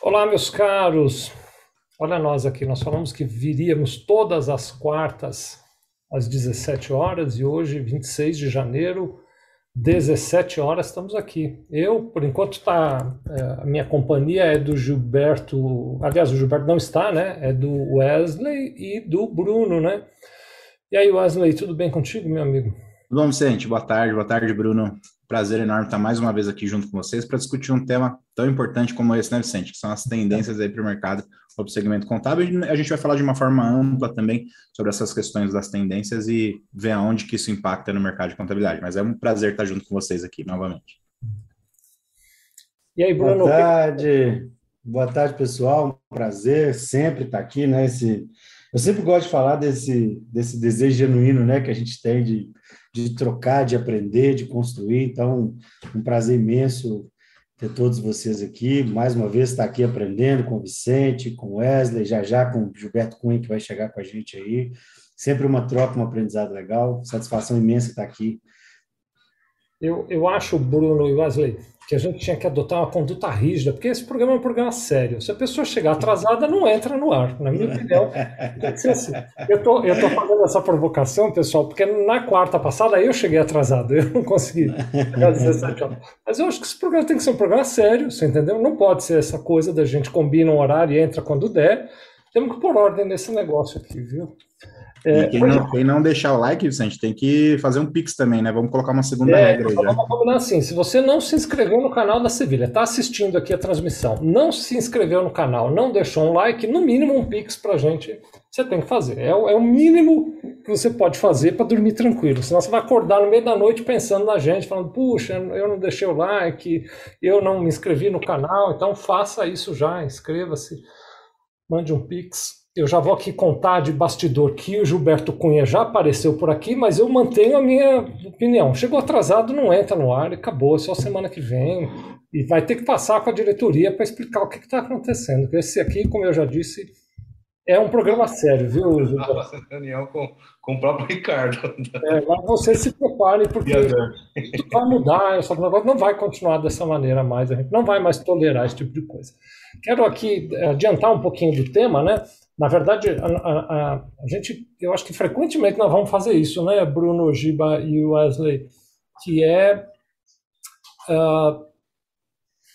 Olá, meus caros. Olha nós aqui, nós falamos que viríamos todas as quartas às 17 horas e hoje, 26 de janeiro, 17 horas, estamos aqui. Eu, por enquanto, tá, é, a minha companhia é do Gilberto, aliás, o Gilberto não está, né? É do Wesley e do Bruno, né? E aí, Wesley, tudo bem contigo, meu amigo? Tudo bom, Vicente? Boa tarde, boa tarde, Bruno. Prazer enorme estar mais uma vez aqui junto com vocês para discutir um tema tão importante como esse, né, Vicente? Que são as tendências aí para o mercado para o segmento contábil. A gente vai falar de uma forma ampla também sobre essas questões das tendências e ver aonde que isso impacta no mercado de contabilidade. Mas é um prazer estar junto com vocês aqui novamente. E aí, Bruno? Boa tarde. Boa tarde, pessoal. Um prazer sempre estar aqui, né? Esse, eu sempre gosto de falar desse, desse desejo genuíno, né, que a gente tem de de trocar, de aprender, de construir. Então, um prazer imenso ter todos vocês aqui. Mais uma vez, estar aqui aprendendo com o Vicente, com o Wesley, já já com o Gilberto Cunha, que vai chegar com a gente aí. Sempre uma troca, um aprendizado legal. Satisfação imensa estar aqui. Eu, eu acho, Bruno e Wesley, que a gente tinha que adotar uma conduta rígida, porque esse programa é um programa sério. Se a pessoa chegar atrasada, não entra no ar, na minha opinião. Assim. Eu tô, eu tô fazendo essa provocação, pessoal, porque na quarta passada eu cheguei atrasado, eu não consegui chegar às 17 horas. Mas eu acho que esse programa tem que ser um programa sério, você entendeu? Não pode ser essa coisa da gente combina um horário e entra quando der. Temos que pôr ordem nesse negócio aqui, viu? É, e quem não, quem não, deixar o like, Vicente, tem que fazer um pix também, né? Vamos colocar uma segunda é, regra aí. Vamos combinar assim: se você não se inscreveu no canal da Sevilha, está assistindo aqui a transmissão, não se inscreveu no canal, não deixou um like, no mínimo um pix para gente, você tem que fazer. É, é o mínimo que você pode fazer para dormir tranquilo. Senão você vai acordar no meio da noite pensando na gente, falando: puxa, eu não deixei o like, eu não me inscrevi no canal, então faça isso já, inscreva-se, mande um pix eu já vou aqui contar de bastidor que o Gilberto Cunha já apareceu por aqui, mas eu mantenho a minha opinião. Chegou atrasado, não entra no ar, acabou, é só semana que vem. E vai ter que passar com a diretoria para explicar o que está acontecendo. Esse aqui, como eu já disse, é um programa sério, viu, Gilberto? Estava reunião com, com o próprio Ricardo. É, mas você se prepare, porque vai mudar, essa negócio não vai continuar dessa maneira mais, a gente não vai mais tolerar esse tipo de coisa. Quero aqui adiantar um pouquinho do tema, né? Na verdade, a, a, a, gente, eu acho que frequentemente nós vamos fazer isso, né, Bruno, Giba e Wesley, que é uh,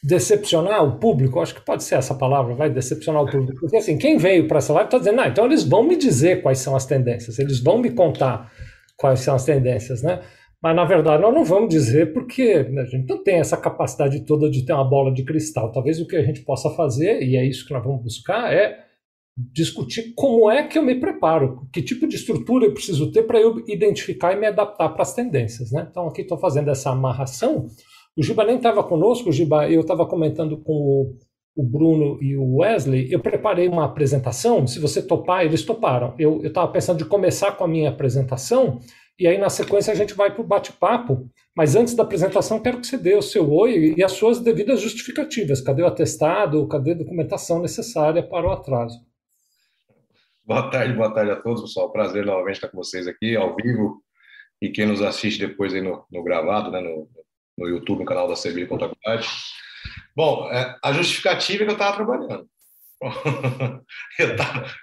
decepcionar o público. Acho que pode ser essa palavra, vai decepcionar o público. Porque assim, quem veio para essa live está dizendo, ah, então eles vão me dizer quais são as tendências, eles vão me contar quais são as tendências, né? Mas na verdade nós não vamos dizer porque a gente não tem essa capacidade toda de ter uma bola de cristal. Talvez o que a gente possa fazer, e é isso que nós vamos buscar, é discutir como é que eu me preparo, que tipo de estrutura eu preciso ter para eu identificar e me adaptar para as tendências. Né? Então, aqui estou fazendo essa amarração. O Giba nem estava conosco, o Giba, eu estava comentando com o, o, Bruno e o Wesley. Eu preparei uma apresentação. Se você topar, eles toparam. Eu estava pensando de começar com a minha apresentação e aí na sequência a gente vai para o bate-papo. Mas antes da apresentação, quero que você dê o seu oi e as suas devidas justificativas. Cadê o atestado? Cadê a documentação necessária para o atraso? Boa tarde, boa tarde a todos, pessoal. Prazer novamente estar com vocês aqui, ao vivo. E quem nos assiste depois aí no, no gravado, né, no, no YouTube, no canal da Sevilha Contabilidade. Bom, é, a justificativa é que eu estava trabalhando.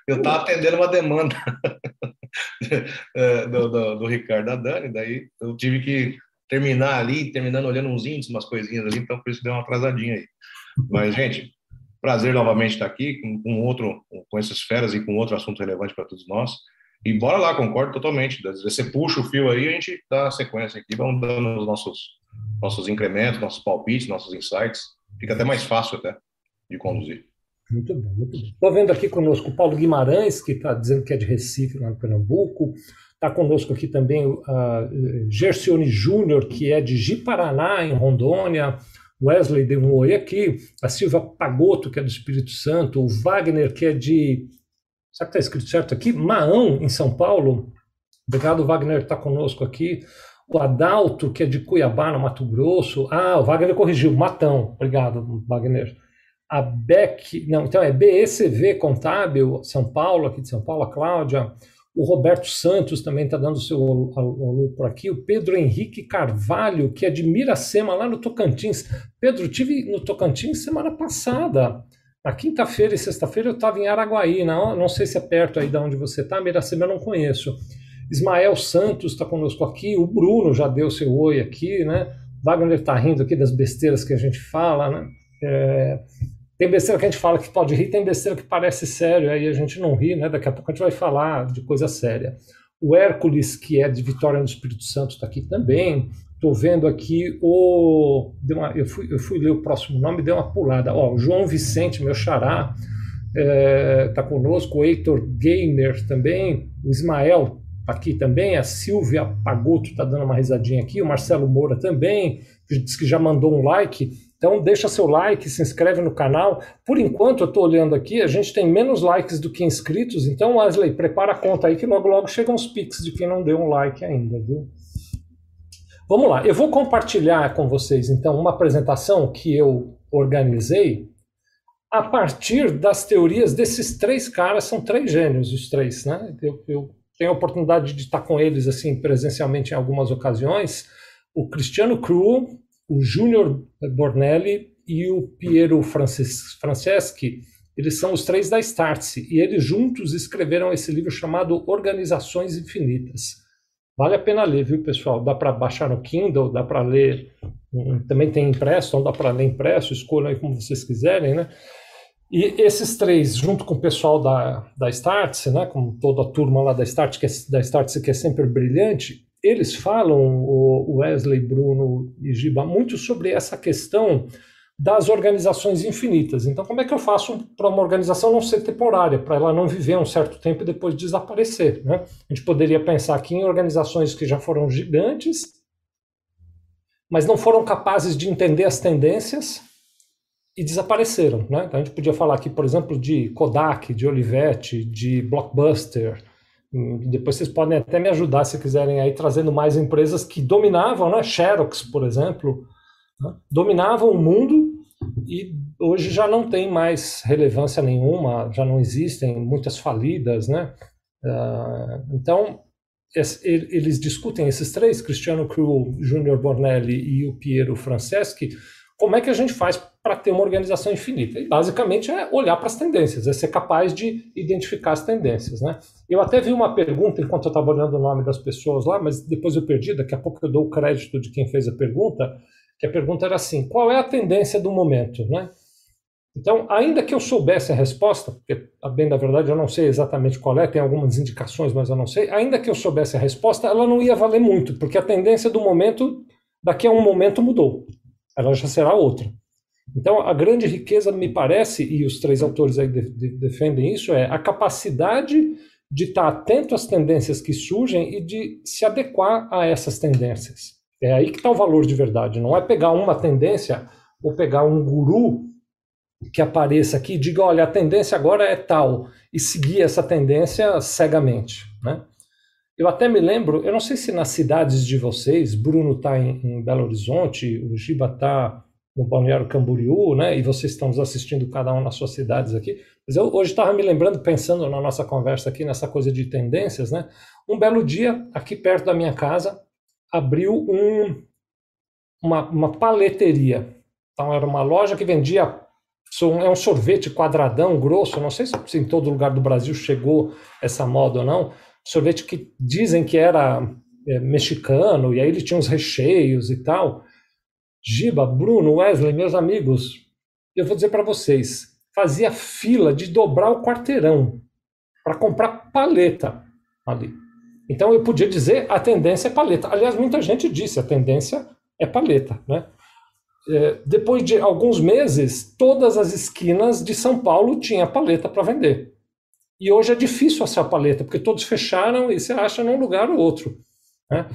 eu estava atendendo uma demanda é, do, do, do, Ricardo da Dani, daí eu tive que terminar ali, terminando olhando uns índices, umas coisinhas ali, então por isso deu uma atrasadinha aí. Mas, gente, Prazer novamente estar aqui com, com outro, com essas feras e com outro assunto relevante para todos nós. E bora lá, concordo totalmente. Você puxa o fio aí, a gente dá a sequência aqui, vamos dando os nossos, nossos incrementos, nossos palpites, nossos insights. Fica até mais fácil até de conduzir. Muito bom, muito bom. Estou vendo aqui conosco o Paulo Guimarães, que está dizendo que é de Recife, lá no Pernambuco. Está conosco aqui também o uh, Gercione Júnior, que é de Ji-Paraná, em Rondônia. Wesley oi aqui, a Silvia Pagotto, que é do Espírito Santo, o Wagner, que é de. Sabe que está escrito certo aqui? Maão, em São Paulo. Obrigado, Wagner, está conosco aqui. O Adalto, que é de Cuiabá, no Mato Grosso. Ah, o Wagner corrigiu, Matão. Obrigado, Wagner. A Beck, não, então é BECV Contábil, São Paulo, aqui de São Paulo, a Cláudia. O Roberto Santos também está dando seu alô por aqui. O Pedro Henrique Carvalho, que é de Miracema, lá no Tocantins. Pedro, tive no Tocantins semana passada. Na quinta-feira e sexta-feira eu estava em Araguaí, não, não sei se é perto aí de onde você está, Miracema eu não conheço. Ismael Santos está conosco aqui, o Bruno já deu seu oi aqui, né? Wagner está rindo aqui das besteiras que a gente fala, né? É, tem besteira que a gente fala que pode rir, tem besteira que parece sério, aí a gente não ri, né? Daqui a pouco a gente vai falar de coisa séria. O Hércules, que é de Vitória no Espírito Santo, está aqui também. Estou vendo aqui o. Uma, eu, fui, eu fui ler o próximo nome, deu uma pulada. Ó, o João Vicente, meu xará, está é, tá conosco. O Heitor Gamer também. O Ismael aqui também. A Silvia Pagoto está dando uma risadinha aqui. O Marcelo Moura também. Diz que já mandou um like. Então deixa seu like, se inscreve no canal. Por enquanto, eu estou olhando aqui, a gente tem menos likes do que inscritos. Então, Wesley, prepara a conta aí que logo logo chegam os pics de quem não deu um like ainda, viu? Vamos lá, eu vou compartilhar com vocês então uma apresentação que eu organizei a partir das teorias desses três caras, são três gênios os três, né? Eu, eu tenho a oportunidade de estar com eles assim presencialmente em algumas ocasiões. O Cristiano Cru, o Júnior Bornelli e o Piero Franceschi, eles são os três da Startse, e eles juntos escreveram esse livro chamado Organizações Infinitas. Vale a pena ler, viu, pessoal? Dá para baixar no Kindle, dá para ler. Hum, também tem impresso, então dá para ler impresso, escolham aí como vocês quiserem, né? E esses três, junto com o pessoal da, da Startse, né, com toda a turma lá da Startse, que é, que é sempre brilhante, eles falam, o Wesley, Bruno e Giba, muito sobre essa questão das organizações infinitas. Então, como é que eu faço para uma organização não ser temporária, para ela não viver um certo tempo e depois desaparecer? Né? A gente poderia pensar aqui em organizações que já foram gigantes, mas não foram capazes de entender as tendências e desapareceram. Né? Então, a gente podia falar aqui, por exemplo, de Kodak, de Olivetti, de Blockbuster. Hum, depois vocês podem até me ajudar se quiserem aí trazendo mais empresas que dominavam, né? Xerox, por exemplo, né? dominavam o mundo e hoje já não tem mais relevância nenhuma, já não existem muitas falidas, né? Uh, então, eles discutem, esses três, Cristiano Cru, Júnior Bornelli e o Piero Franceschi, como é que a gente faz para ter uma organização infinita? E basicamente é olhar para as tendências, é ser capaz de identificar as tendências. Né? Eu até vi uma pergunta enquanto eu estava olhando o nome das pessoas lá, mas depois eu perdi, daqui a pouco eu dou o crédito de quem fez a pergunta, que a pergunta era assim: qual é a tendência do momento, né? Então, ainda que eu soubesse a resposta, porque, bem da verdade, eu não sei exatamente qual é, tem algumas indicações, mas eu não sei, ainda que eu soubesse a resposta, ela não ia valer muito, porque a tendência do momento, daqui a um momento, mudou. Ela já será outra. Então, a grande riqueza, me parece, e os três autores aí de, de, defendem isso, é a capacidade de estar atento às tendências que surgem e de se adequar a essas tendências. É aí que está o valor de verdade. Não é pegar uma tendência ou pegar um guru que apareça aqui e diga, olha, a tendência agora é tal, e seguir essa tendência cegamente. Né? Eu até me lembro, eu não sei se nas cidades de vocês, Bruno está em, em, Belo Horizonte, o Giba está no Balneário Camboriú, né? E vocês estão nos assistindo cada um nas suas cidades aqui. Mas eu hoje estava me lembrando, pensando na nossa conversa aqui, nessa coisa de tendências, né? Um belo dia, aqui perto da minha casa, abriu um, uma, uma paleteria. Então, era uma loja que vendia. É um sorvete quadradão, grosso. Não sei se em todo lugar do Brasil chegou essa moda ou não. Sorvete que dizem que era é, mexicano, e aí ele tinha uns recheios e tal. Giba, Bruno, Wesley, meus amigos, eu vou dizer para vocês, fazia fila de dobrar o quarteirão para comprar paleta ali. Então eu podia dizer a tendência é paleta. Aliás, muita gente disse a tendência é paleta, né? É, depois de alguns meses, todas as esquinas de São Paulo tinha paleta para vender. E hoje é difícil achar paleta, porque todos fecharam e você acha num lugar ou outro. Né?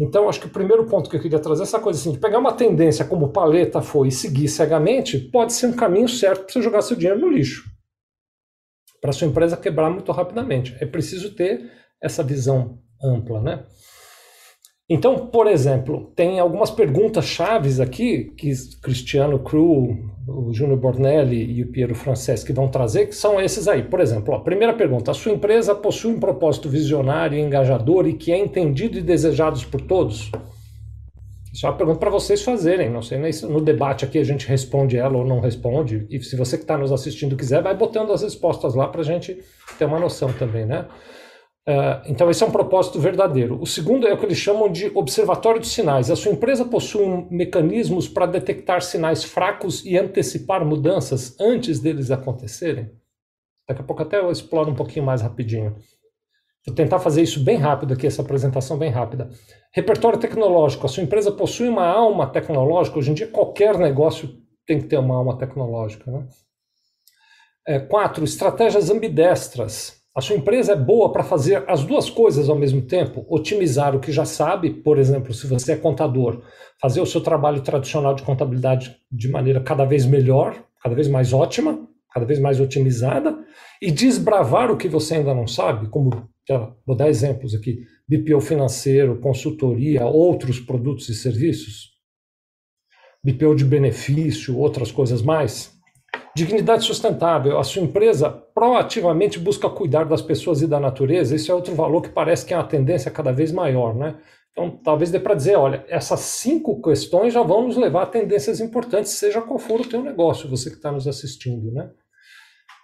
Então, acho que o primeiro ponto que eu queria trazer é essa coisa assim, de pegar uma tendência como paleta foi e seguir cegamente, pode ser um caminho certo para você jogar seu dinheiro no lixo. Para sua empresa quebrar muito rapidamente. É preciso ter essa visão ampla, né? Então, por exemplo, tem algumas perguntas chaves aqui que Cristiano Cru, o Júnior Bornelli e o Piero Franceschi vão trazer, que são esses aí. Por exemplo, a primeira pergunta: a sua empresa possui um propósito visionário, engajador e que é entendido e desejado por todos? Isso é uma pergunta para vocês fazerem. Não sei nem no debate aqui a gente responde ela ou não responde. E se você que está nos assistindo quiser, vai botando as respostas lá para a gente ter uma noção também, né? Uh, então, esse é um propósito verdadeiro. O segundo é o que eles chamam de observatório de sinais. A sua empresa possui mecanismos para detectar sinais fracos e antecipar mudanças antes deles acontecerem? Daqui a pouco até eu exploro um pouquinho mais rapidinho. Vou tentar fazer isso bem rápido aqui, essa apresentação bem rápida. Repertório tecnológico. A sua empresa possui uma alma tecnológica. Hoje em dia, qualquer negócio tem que ter uma alma tecnológica. Né? É, quatro, estratégias ambidestras. A sua empresa é boa para fazer as duas coisas ao mesmo tempo, otimizar o que já sabe, por exemplo, se você é contador, fazer o seu trabalho tradicional de contabilidade de maneira cada vez melhor, cada vez mais ótima, cada vez mais otimizada, e desbravar o que você ainda não sabe, como, vou dar exemplos aqui, BPO financeiro, consultoria, outros produtos e serviços, BPO de benefício, outras coisas mais. Dignidade sustentável. A sua empresa proativamente busca cuidar das pessoas e da natureza. Isso é outro valor que parece que é uma tendência cada vez maior, né? Então, talvez dê para dizer, olha, essas cinco questões já vão nos levar a tendências importantes, seja qual for o teu negócio, você que está nos assistindo, né?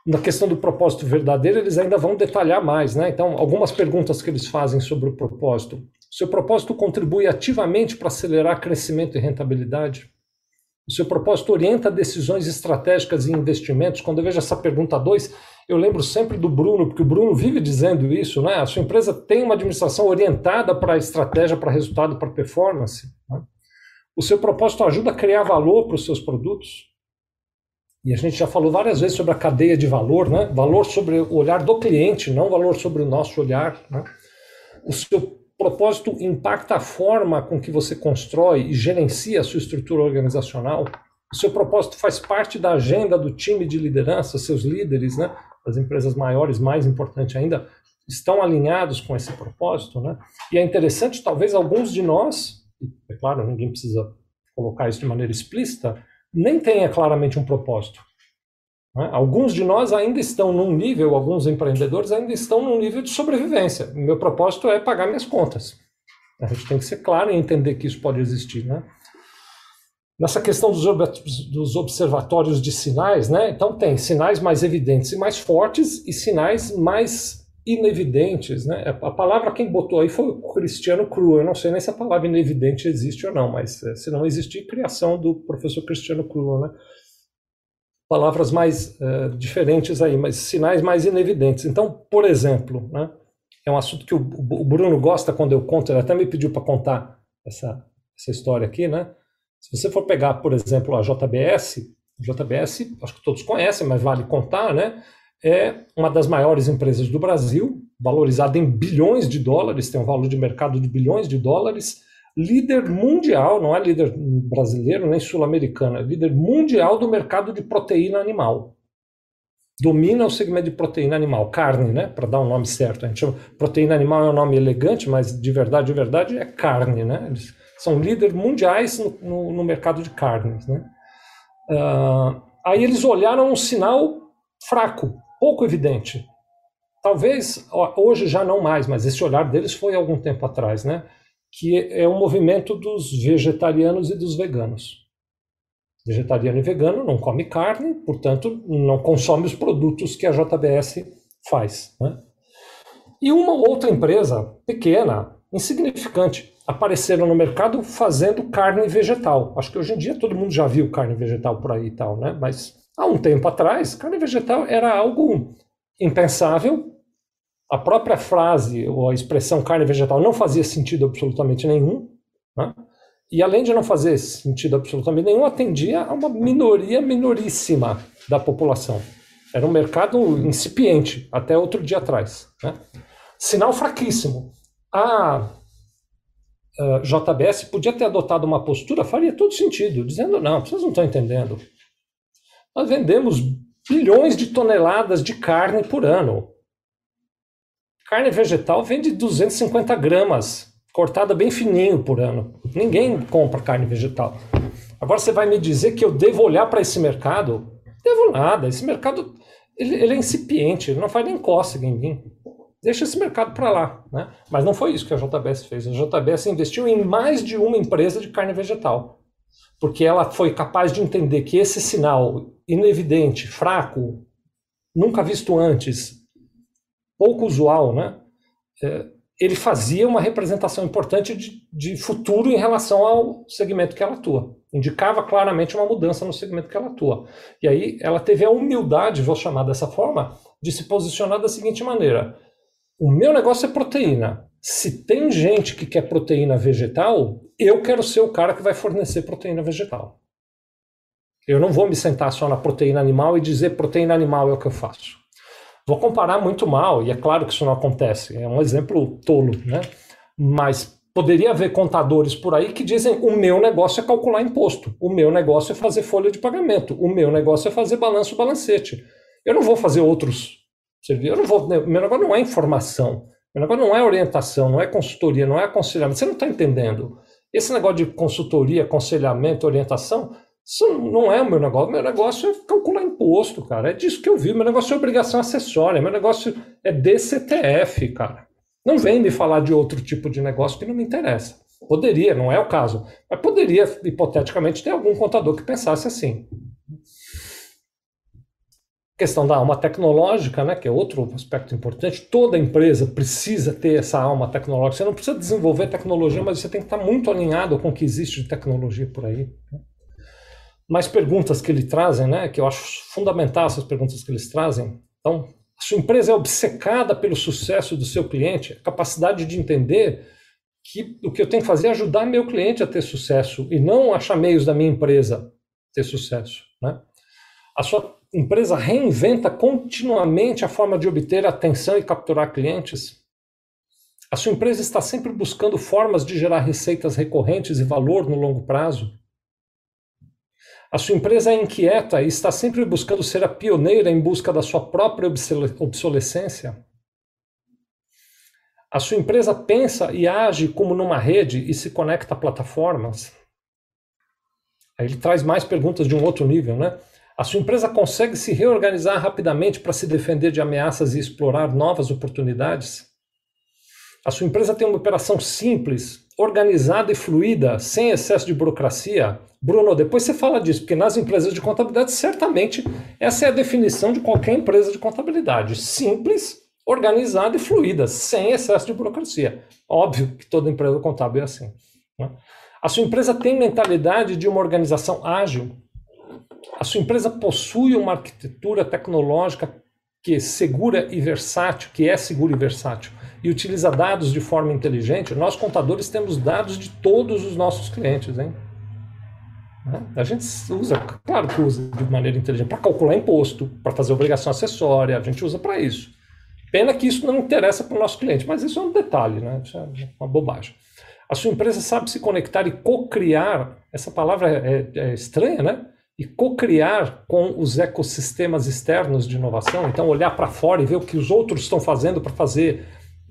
Na questão do propósito verdadeiro, eles ainda vão detalhar mais, né? Então, algumas perguntas que eles fazem sobre o propósito. Seu propósito contribui ativamente para acelerar crescimento e rentabilidade? O seu propósito orienta decisões estratégicas e investimentos. Quando eu vejo essa pergunta 2, eu lembro sempre do Bruno, porque o Bruno vive dizendo isso, né? A sua empresa tem uma administração orientada para estratégia, para resultado, para performance. Né? O seu propósito ajuda a criar valor para os seus produtos. E a gente já falou várias vezes sobre a cadeia de valor, né? Valor sobre o olhar do cliente, não valor sobre o nosso olhar. Né? O seu propósito impacta a forma com que você constrói e gerencia a sua estrutura organizacional. O seu propósito faz parte da agenda do time de liderança, seus líderes, né? As empresas maiores, mais importante ainda, estão alinhados com esse propósito, né? E é interessante, talvez alguns de nós, é claro, ninguém precisa colocar isso de maneira explícita, nem tenha claramente um propósito. Né? Alguns de nós ainda estão num nível, alguns empreendedores ainda estão num nível de sobrevivência. Meu propósito é pagar minhas contas. A gente tem que ser claro e entender que isso pode existir, né? Nessa questão dos, observatórios de sinais, né? Então tem sinais mais evidentes e mais fortes e sinais mais inevidentes, né? A palavra quem botou aí foi o Cristiano Cru. Eu não sei nem se a palavra inevidente existe ou não, mas eh, se não existir, criação do professor Cristiano Cru, né? Palavras mais uh, diferentes aí, mas sinais mais inevidentes. Então, por exemplo, né, é um assunto que o, o, Bruno gosta quando eu conto, ele até me pediu para contar essa, essa história aqui, né? Se você for pegar, por exemplo, a JBS, a JBS, acho que todos conhecem, mas vale contar, né? É uma das maiores empresas do Brasil, valorizada em bilhões de dólares, tem um valor de mercado de bilhões de dólares, líder mundial, não é líder brasileiro nem sul-americano, é líder mundial do mercado de proteína animal. Domina o segmento de proteína animal, carne, né? Para dar um nome certo. A gente chama proteína animal é um nome elegante, mas de verdade, de verdade é carne, né? Eles são líderes mundiais no, no, no mercado de carnes, né? Uh, aí eles olharam um sinal fraco, pouco evidente. Talvez hoje já não mais, mas esse olhar deles foi algum tempo atrás, né? Que é um movimento dos vegetarianos e dos veganos. Vegetariano e vegano não come carne, portanto, não consome os produtos que a JBS faz. Né? E uma outra empresa pequena, insignificante, apareceram no mercado fazendo carne vegetal. Acho que hoje em dia todo mundo já viu carne vegetal por aí e tal, né? Mas há um tempo atrás, carne vegetal era algo impensável, a própria frase ou a expressão carne vegetal não fazia sentido absolutamente nenhum, né? e além de não fazer sentido absolutamente nenhum, atendia a uma minoria minoríssima da população. Era um mercado incipiente, até outro dia atrás. Né? Sinal fraquíssimo. A, a JBS podia ter adotado uma postura, faria todo sentido, dizendo: não, vocês não estão entendendo. Nós vendemos bilhões de toneladas de carne por ano. Carne vegetal vende 250 gramas, cortada bem fininho por ano. Ninguém compra carne vegetal. Agora você vai me dizer que eu devo olhar para esse mercado? Devo nada. Esse mercado ele, ele, é incipiente, ele não faz nem cócega em mim. deixa esse mercado para lá. Né? Mas não foi isso que a JBS fez. A JBS investiu em mais de uma empresa de carne vegetal, porque ela foi capaz de entender que esse sinal inevidente, fraco, nunca visto antes, pouco usual, né? É, ele fazia uma representação importante de, de, futuro em relação ao segmento que ela atua. Indicava claramente uma mudança no segmento que ela atua. E aí ela teve a humildade, vou chamar dessa forma, de se posicionar da seguinte maneira: o meu negócio é proteína. Se tem gente que quer proteína vegetal, eu quero ser o cara que vai fornecer proteína vegetal. Eu não vou me sentar só na proteína animal e dizer proteína animal é o que eu faço. Vou comparar muito mal, e é claro que isso não acontece, é um exemplo tolo, né? Mas poderia haver contadores por aí que dizem: o meu negócio é calcular imposto, o meu negócio é fazer folha de pagamento, o meu negócio é fazer balanço balancete. Eu não vou fazer outros eu não vou, meu negócio não é informação, meu negócio não é orientação, não é consultoria, não é aconselhamento. Você não está entendendo. Esse negócio de consultoria, aconselhamento, orientação isso não é o meu negócio. Meu negócio é calcular imposto, cara. É disso que eu vi. Meu negócio é obrigação acessória. Meu negócio é DCTF, cara. Não vem me falar de outro tipo de negócio que não me interessa. Poderia, não é o caso. Mas poderia, hipoteticamente, ter algum contador que pensasse assim. questão da alma tecnológica, né, que é outro aspecto importante. Toda empresa precisa ter essa alma tecnológica. Você não precisa desenvolver tecnologia, mas você tem que estar muito alinhado com o que existe de tecnologia por aí. Né? Mais perguntas que ele trazem, né, que eu acho fundamental essas perguntas que eles trazem. Então, a sua empresa é obcecada pelo sucesso do seu cliente, a capacidade de entender que o que eu tenho que fazer é ajudar meu cliente a ter sucesso e não achar meios da minha empresa ter sucesso. Né? A sua empresa reinventa continuamente a forma de obter atenção e capturar clientes. A sua empresa está sempre buscando formas de gerar receitas recorrentes e valor no longo prazo. A sua empresa é inquieta e está sempre buscando ser a pioneira em busca da sua própria obsolescência. A sua empresa pensa e age como numa rede e se conecta a plataformas. Aí ele traz mais perguntas de um outro nível, né? A sua empresa consegue se reorganizar rapidamente para se defender de ameaças e explorar novas oportunidades? A sua empresa tem uma operação simples, organizada e fluida, sem excesso de burocracia? Bruno, depois você fala disso, porque nas empresas de contabilidade, certamente, essa é a definição de qualquer empresa de contabilidade. Simples, organizada e fluida, sem excesso de burocracia. Óbvio que toda empresa contábil é assim. Né? A sua empresa tem mentalidade de uma organização ágil? A sua empresa possui uma arquitetura tecnológica que é segura e versátil, que é segura e versátil? e utiliza dados de forma inteligente, nós contadores temos dados de todos os nossos clientes, hein? A gente usa, claro que usa de maneira inteligente, para calcular imposto, para fazer obrigação acessória, a gente usa para isso. Pena que isso não interessa para o nosso cliente, mas isso é um detalhe, né? Isso é uma bobagem. A sua empresa sabe se conectar e co-criar, essa palavra é, é, é estranha, né? E co-criar com os ecossistemas externos de inovação, então olhar para fora e ver o que os outros estão fazendo para fazer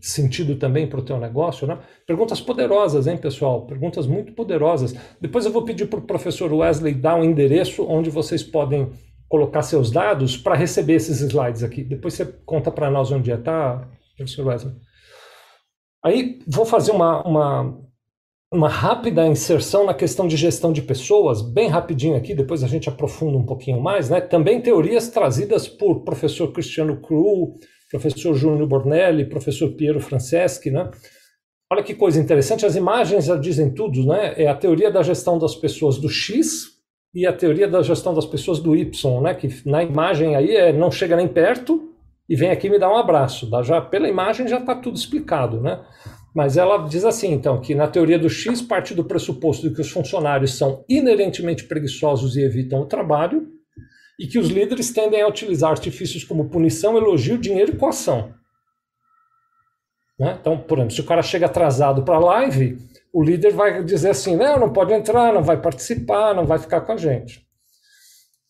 sentido também para o teu negócio, né? Perguntas poderosas, hein, pessoal? Perguntas muito poderosas. Depois eu vou pedir para o professor Wesley dar um endereço onde vocês podem colocar seus dados para receber esses slides aqui. Depois você conta para nós onde é, tá, professor Wesley? Aí vou fazer uma, uma, uma rápida inserção na questão de gestão de pessoas, bem rapidinho aqui, depois a gente aprofunda um pouquinho mais, né? Também teorias trazidas por professor Cristiano Cru, professor Júnior Bornelli, professor Piero Franceschi, né? Olha que coisa interessante, as imagens já dizem tudo, né? É a teoria da gestão das pessoas do X e a teoria da gestão das pessoas do Y, né? Que na imagem aí é, não chega nem perto e vem aqui me dar um abraço. Já pela imagem já está tudo explicado, né? Mas ela diz assim, então, que na teoria do X parte do pressuposto de que os funcionários são inerentemente preguiçosos e evitam o trabalho, e que os líderes tendem a utilizar artifícios como punição, elogio, dinheiro e coação. Né? Então, por exemplo, se o cara chega atrasado para a live, o líder vai dizer assim: não, não pode entrar, não vai participar, não vai ficar com a gente.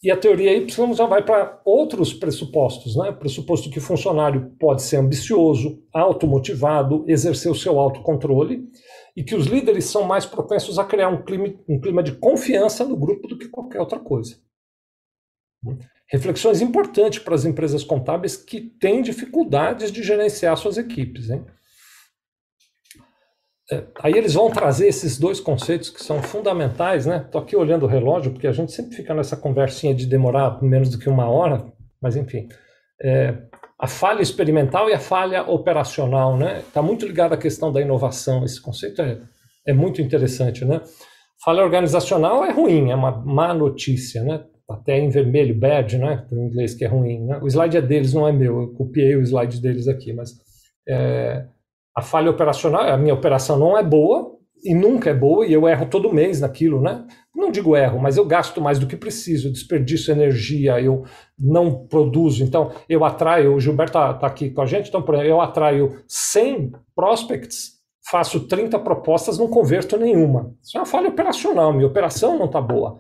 E a teoria Y já vai para outros pressupostos, né? Pressuposto que o funcionário pode ser ambicioso, automotivado, exercer o seu autocontrole, e que os líderes são mais propensos a criar um clima, um clima de confiança no grupo do que qualquer outra coisa. Reflexões importantes para as empresas contábeis que têm dificuldades de gerenciar suas equipes. Hein? É, aí eles vão trazer esses dois conceitos que são fundamentais, né? Estou aqui olhando o relógio, porque a gente sempre fica nessa conversinha de demorar menos do que uma hora, mas enfim. É, a falha experimental e a falha operacional, né? Está muito ligado à questão da inovação. Esse conceito é, é muito interessante, né? Falha organizacional é ruim, é uma má notícia, né? Até em vermelho, bad, né? Em inglês que é ruim. Né? O slide é deles, não é meu. Eu copiei o slide deles aqui, mas é, a falha operacional, a minha operação não é boa e nunca é boa e eu erro todo mês naquilo, né? Não digo erro, mas eu gasto mais do que preciso, desperdiço energia, eu não produzo. Então, eu atraio, o Gilberto está tá aqui com a gente, então, por exemplo, eu atraio 100 prospects, faço 30 propostas, não converto nenhuma. Isso é uma falha operacional, minha operação não está boa.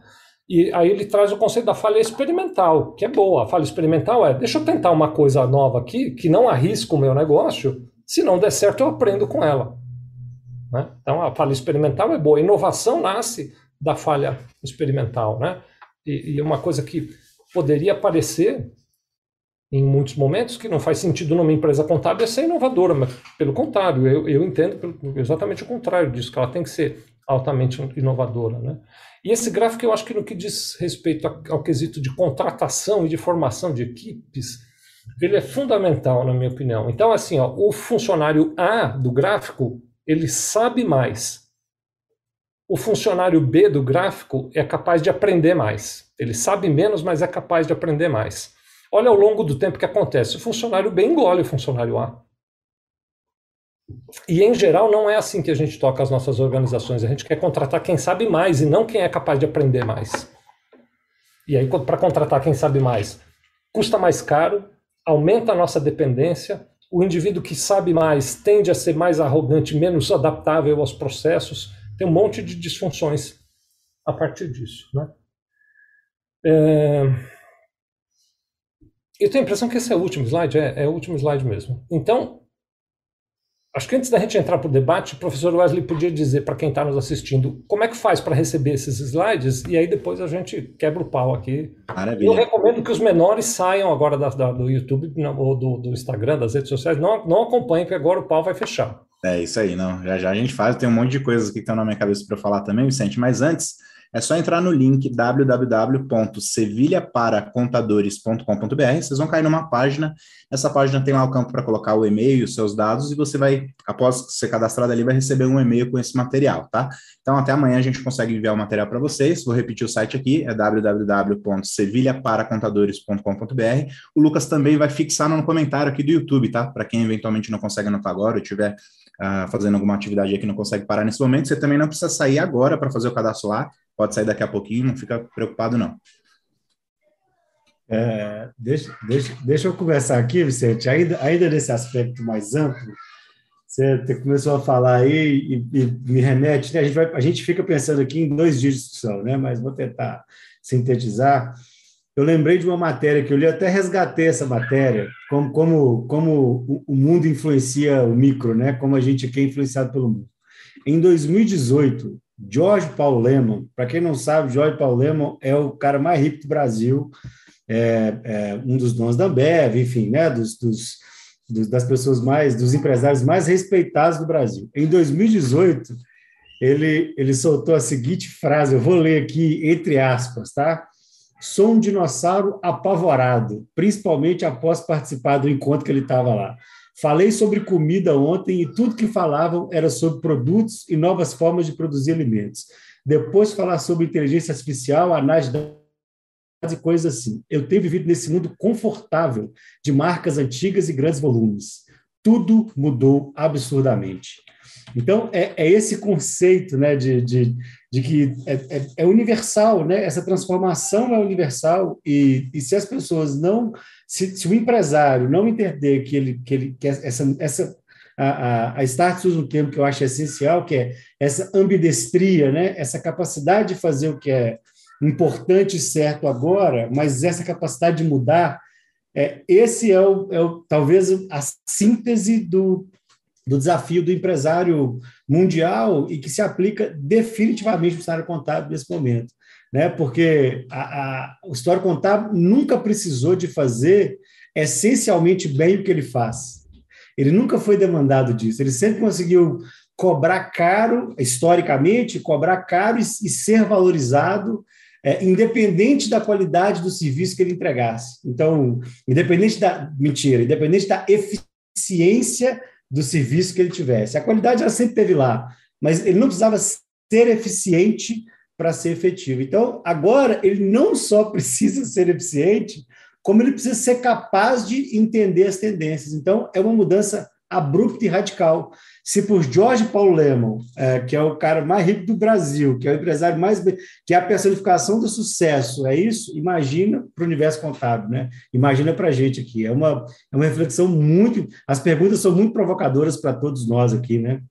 E aí ele traz o conceito da falha experimental, que é boa. A falha experimental é, deixa eu tentar uma coisa nova aqui, que não arrisca o meu negócio, se não der certo eu aprendo com ela. Né? Então a falha experimental é boa. A inovação nasce da falha experimental. Né? E, e uma coisa que poderia parecer em muitos momentos que não faz sentido numa empresa contábil é ser inovadora, mas pelo contrário, eu, eu entendo exatamente o contrário disso, que ela tem que ser altamente inovadora. Né? E esse gráfico eu acho que no que diz respeito ao, quesito de contratação e de formação de equipes, ele é fundamental, na minha opinião. Então, assim, ó, o funcionário A do gráfico, ele sabe mais. O funcionário B do gráfico é capaz de aprender mais. Ele sabe menos, mas é capaz de aprender mais. Olha ao longo do tempo que acontece. O funcionário B engole o funcionário A. E, em geral, não é assim que a gente toca as nossas organizações. A gente quer contratar quem sabe mais e não quem é capaz de aprender mais. E aí, para contratar quem sabe mais, custa mais caro, aumenta a nossa dependência, o indivíduo que sabe mais tende a ser mais arrogante, menos adaptável aos processos, tem um monte de disfunções a partir disso. Né? É... Eu tenho a impressão que esse é o último slide, é, é o último slide mesmo. Então, Acho que antes da gente entrar para o debate, o professor Wesley podia dizer para quem está nos assistindo como é que faz para receber esses slides e aí depois a gente quebra o pau aqui. Maravilha. Eu recomendo que os menores saiam agora da, da, do YouTube ou do, do, Instagram, das redes sociais, não, não acompanhem, porque agora o pau vai fechar. É isso aí, não. Já já a gente faz, tem um monte de coisas que estão na minha cabeça para falar também, Vicente, mas antes é só entrar no link www.sevilhaparacontadores.com.br. Vocês vão cair numa página. Essa página tem lá o campo para colocar o e-mail, os seus dados, e você vai, após ser cadastrado ali, vai receber um e-mail com esse material, tá? Então, até amanhã a gente consegue enviar o material para vocês. Vou repetir o site aqui, é www.sevilhaparacontadores.com.br. O Lucas também vai fixar no comentário aqui do YouTube, tá? Para quem eventualmente não consegue anotar agora ou tiver uh, fazendo alguma atividade aqui que não consegue parar nesse momento, você também não precisa sair agora para fazer o cadastro lá pode sair daqui a pouquinho, não fica preocupado, não. É, deixa, deixa, deixa eu conversar aqui, Vicente, ainda, ainda nesse aspecto mais amplo, você começou a falar aí e, e me remete, né? a, gente vai, a gente fica pensando aqui em dois dias de discussão, né? mas vou tentar sintetizar. Eu lembrei de uma matéria que eu li, até resgatei essa matéria, como, como, como o mundo influencia o micro, né? como a gente aqui é influenciado pelo mundo. Em 2018, George Paul Lemon, para quem não sabe, George Paul Lemon é o cara mais rico do Brasil, é, é um dos donos da Ambev, enfim, né, dos, dos, dos, das pessoas mais, dos empresários mais respeitados do Brasil. Em 2018, ele, ele soltou a seguinte frase, eu vou ler aqui entre aspas, tá? Sou um dinossauro apavorado, principalmente após participar do encontro que ele estava lá. Falei sobre comida ontem e tudo que falavam era sobre produtos e novas formas de produzir alimentos. Depois falar sobre inteligência artificial, análise de coisas assim. Eu tenho vivido nesse mundo confortável de marcas antigas e grandes volumes. Tudo mudou absurdamente. Então, é, é esse conceito né, de, de, de que é, é, é, universal, né? essa transformação é universal, e, e se as pessoas não se, se o empresário não entender que ele que ele que essa essa a, a, a Starts usa um termo que eu acho essencial, que é essa ambidestria, né? essa capacidade de fazer o que é importante e certo agora, mas essa capacidade de mudar, é, esse é, o, é o, talvez a síntese do, do desafio do empresário mundial e que se aplica definitivamente no cenário contábil nesse momento. Né? Porque a, a, o história contábil nunca precisou de fazer essencialmente bem o que ele faz. Ele nunca foi demandado disso. Ele sempre conseguiu cobrar caro, historicamente, cobrar caro e, e ser valorizado, é, independente da qualidade do serviço que ele entregasse. Então, independente da mentira, independente da eficiência do serviço que ele tivesse. A qualidade ela sempre teve lá, mas ele não precisava ser eficiente para ser efetivo. Então, agora ele não só precisa ser eficiente, como ele precisa ser capaz de entender as tendências. Então, é uma mudança abrupta e radical. Se por George Paul Lemon, é, que é o cara mais rico do Brasil, que é o empresário mais que é a personificação do sucesso, é isso? Imagina para o universo contábil, né? Imagina para a gente aqui. É uma, é uma reflexão muito. As perguntas são muito provocadoras para todos nós aqui, né?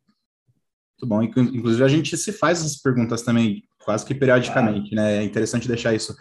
Muito bom. Inclusive, a gente se faz essas perguntas também, quase que periodicamente, né? É interessante deixar isso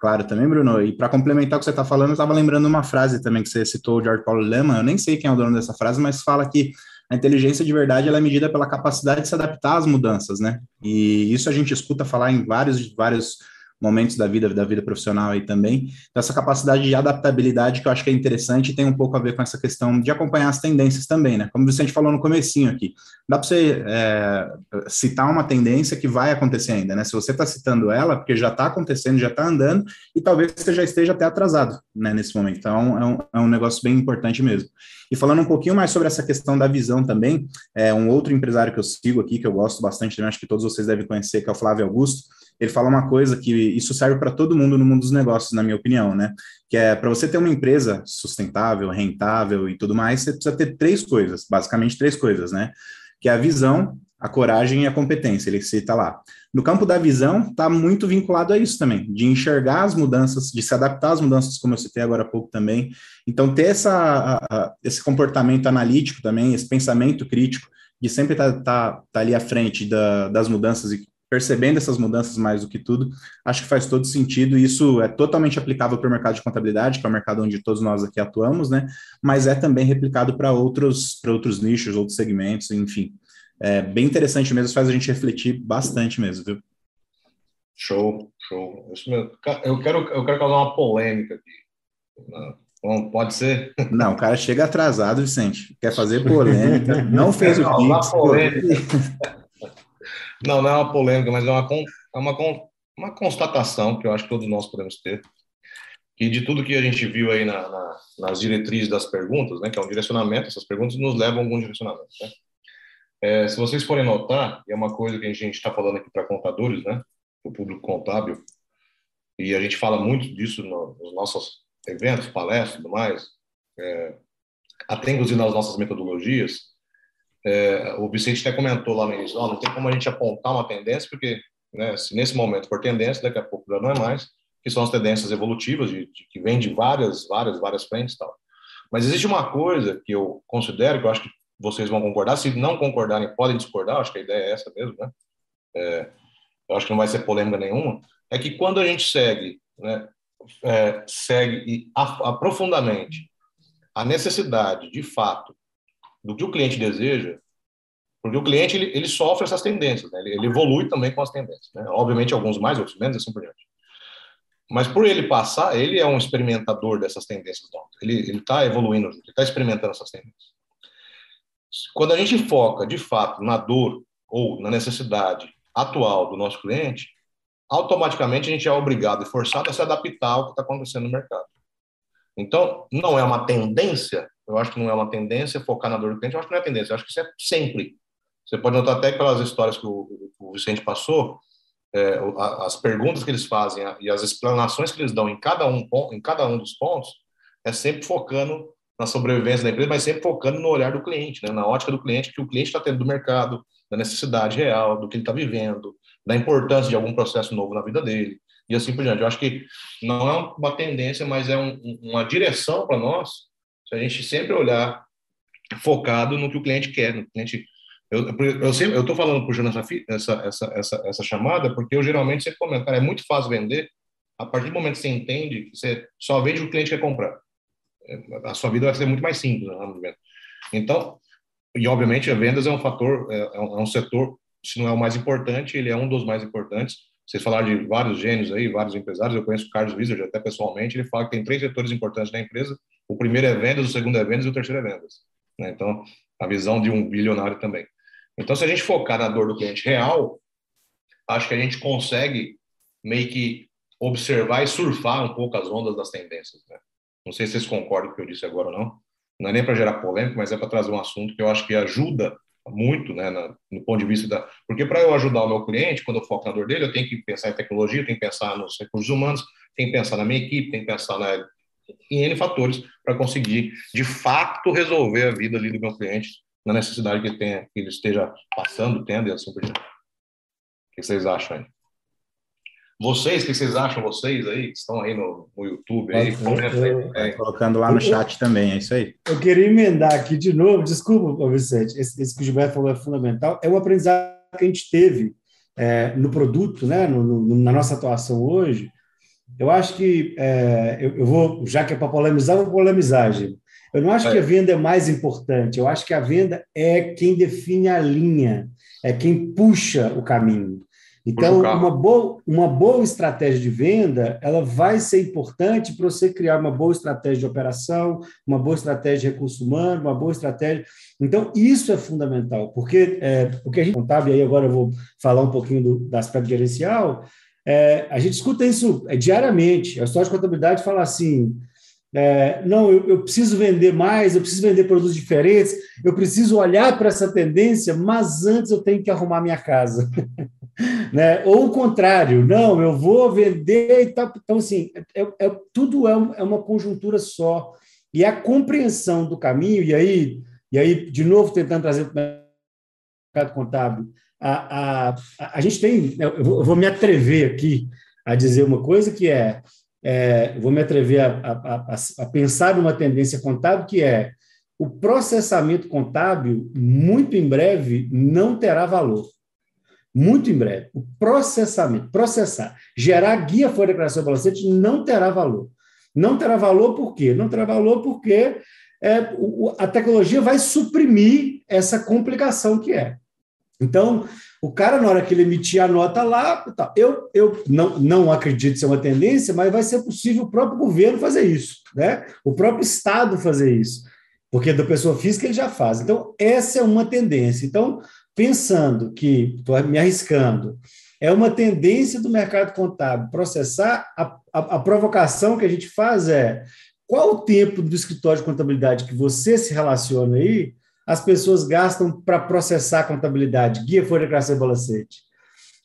Claro, também, Bruno. E para complementar o que você está falando, eu estava lembrando uma frase também que você citou, o George Paulo Leman. Eu nem sei quem é o dono dessa frase, mas fala que a inteligência de verdade é medida pela capacidade de se adaptar às mudanças, né? E isso a gente escuta falar em vários, vários momentos da vida, da vida profissional aí também. Então, essa capacidade de adaptabilidade que eu acho que é interessante e tem um pouco a ver com essa questão de acompanhar as tendências também, né? Como o Vicente falou no comecinho aqui, dá para você é, citar uma tendência que vai acontecer ainda, né? Se você está citando ela, porque já está acontecendo, já está andando, e talvez você já esteja até atrasado, né, nesse momento. Então, é um, é um negócio bem importante mesmo. E falando um pouquinho mais sobre essa questão da visão também, é um outro empresário que eu sigo aqui, que eu gosto bastante também, acho que todos vocês devem conhecer, que é o Flávio Augusto, ele fala uma coisa que isso serve para todo mundo no mundo dos negócios, na minha opinião, né? Que é para você ter uma empresa sustentável, rentável e tudo mais, você precisa ter três coisas, basicamente três coisas, né? Que é a visão, a coragem e a competência, ele cita lá. No campo da visão, está muito vinculado a isso também, de enxergar as mudanças, de se adaptar às mudanças, como eu citei agora há pouco também. Então, ter essa, a, esse comportamento analítico também, esse pensamento crítico, de sempre estar tá, tá, tá ali à frente da, das mudanças e percebendo essas mudanças mais do que tudo, acho que faz todo sentido isso é totalmente aplicável para o mercado de contabilidade, que é o mercado onde todos nós aqui atuamos, né? Mas é também replicado para outros, para outros nichos, outros segmentos, enfim. É bem interessante mesmo, faz a gente refletir bastante mesmo, viu? Show, show. Eu quero, eu quero causar uma polêmica aqui. Não, pode ser? Não, o cara chega atrasado, Vicente. Quer fazer polêmica, não fez o Pix. Não, não é uma polêmica, mas é uma, é uma, uma constatação que eu acho que todos nós podemos ter. E de tudo que a gente viu aí na, na, nas diretrizes das perguntas, né, que é um direcionamento, essas perguntas nos levam a algum direcionamento. Né? É, se vocês forem notar, é uma coisa que a gente está falando aqui para contadores, né, o público contábil, e a gente fala muito disso nos nossos eventos, palestras e tudo mais, é, até inclusive nas nossas metodologias, é, o Vicente até comentou lá no início, oh, não tem como a gente apontar uma tendência, porque né, se nesse momento for tendência, daqui a pouco já não é mais, que são as tendências evolutivas, de, de, que vêm de várias, várias, várias frentes e tal. Mas existe uma coisa que eu considero, que eu acho que vocês vão concordar, se não concordarem, podem discordar, acho que a ideia é essa mesmo, né? É, eu acho que não vai ser polêmica nenhuma, é que quando a gente segue, né, é, segue aprofundadamente a necessidade, de fato, do que o cliente deseja, porque o cliente ele, ele sofre essas tendências, né? ele, ele, evolui também com as tendências. Né? Obviamente, alguns mais, outros menos, assim por diante. Mas por ele passar, ele é um experimentador dessas tendências. Ele está evoluindo, ele está experimentando essas tendências. Quando a gente foca, de fato, na dor ou na necessidade atual do nosso cliente, automaticamente a gente é obrigado e forçado a se adaptar ao que está acontecendo no mercado. Então, não é uma tendência, eu acho que não é uma tendência focar na dor do cliente, eu acho que não é tendência, eu acho que isso é sempre. Você pode notar até pelas histórias que o, o Vicente passou, é, as perguntas que eles fazem e as explanações que eles dão em cada um, em cada um dos pontos, é sempre focando na sobrevivência da empresa, mas sempre focando no olhar do cliente, né? na ótica do cliente, que o cliente está tendo do mercado, da necessidade real, do que ele está vivendo, da importância de algum processo novo na vida dele, e assim por diante. Eu acho que não é uma tendência, mas é um, uma direção para nós se a gente sempre olhar focado no que o cliente quer, no cliente. Eu, eu sempre eu estou falando puxando essa, essa essa essa essa chamada porque eu geralmente sempre comento, cara, é muito fácil vender a partir do momento que você entende que você só vende o que o cliente quer comprar. É, a sua vida vai ser muito mais simples no momento. Então, e obviamente a vendas é um fator, é, é é um setor, se não é o mais importante, ele é um dos mais importantes. Vocês falaram de vários gênios aí, vários empresários. Eu conheço o Carlos Wizard até pessoalmente. Ele fala que tem três setores importantes na empresa: o primeiro é vendas, o segundo é vendas e o terceiro é vendas. Né? Então, a visão de um bilionário também. Então, se a gente focar na dor do cliente real, acho que a gente consegue meio que observar e surfar um pouco as ondas das tendências. Né? Não sei se vocês concordam com o que eu disse agora ou não. Não é nem para gerar polêmica, mas é para trazer um assunto que eu acho que ajuda muito, né, na, no ponto de vista da. Porque para eu ajudar o meu cliente, quando eu foco na dor dele, eu tenho que pensar em tecnologia, tenho que pensar nos recursos humanos, tenho que pensar na minha equipe, tenho que pensar na, em N fatores para conseguir, de fato, resolver a vida ali do meu cliente na necessidade que, tenha, que ele esteja passando, tendo e assim por diante. O que vocês acham aí? Vocês, o que vocês acham, vocês aí, que estão aí no, no YouTube, aí, eu, é. colocando lá no chat também, é isso aí. Eu queria emendar aqui de novo, desculpa, Vicente, esse, esse que o Gilberto falou é fundamental, é um aprendizado que a gente teve é, no produto, né, no, no, na nossa atuação hoje. Eu acho que, é, eu, eu, vou, já que é para polemizar, vou polemizar, Gil. Eu não acho é. que a venda é mais importante, eu acho que a venda é quem define a linha, é quem puxa o caminho. Então, uma boa, uma boa estratégia de venda, ela vai ser importante para você criar uma boa estratégia de operação, uma boa estratégia de recurso humano, uma boa estratégia. Então, isso é fundamental, porque é, o que a gente contábil, e aí agora eu vou falar um pouquinho do, do aspecto gerencial, é, a gente escuta isso é, diariamente. A história de contabilidade fala assim: é, não, eu, eu, preciso vender mais, eu preciso vender produtos diferentes, eu preciso olhar para essa tendência, mas antes eu tenho que arrumar minha casa. né? Ou o contrário, não, eu vou vender e tal. Então, assim, é, é, tudo é, é uma conjuntura só. E a compreensão do caminho, e aí, e aí de novo, tentando trazer para o mercado contábil, a, a, a, a gente tem, eu vou me atrever aqui a dizer uma coisa que é, é vou me atrever a, a, a, pensar numa tendência contábil que é o processamento contábil, muito em breve, não terá valor muito em breve. O processamento, processar, gerar guia fora de declaração balancete não terá valor. Não terá valor por quê? Não terá valor porque é, o, a tecnologia vai suprimir essa complicação que é. Então, o cara, na hora que ele emitir a nota lá, tá, eu, eu não, não acredito ser uma tendência, mas vai ser possível o próprio governo fazer isso, né? o próprio Estado fazer isso, porque da pessoa física ele já faz. Então, essa é uma tendência. Então, pensando que, estou me arriscando, é uma tendência do mercado contábil processar, a, a, a, provocação que a gente faz é qual o tempo do escritório de contabilidade que você se relaciona aí, as pessoas gastam para processar a contabilidade, guia, folha, declaração e balancete.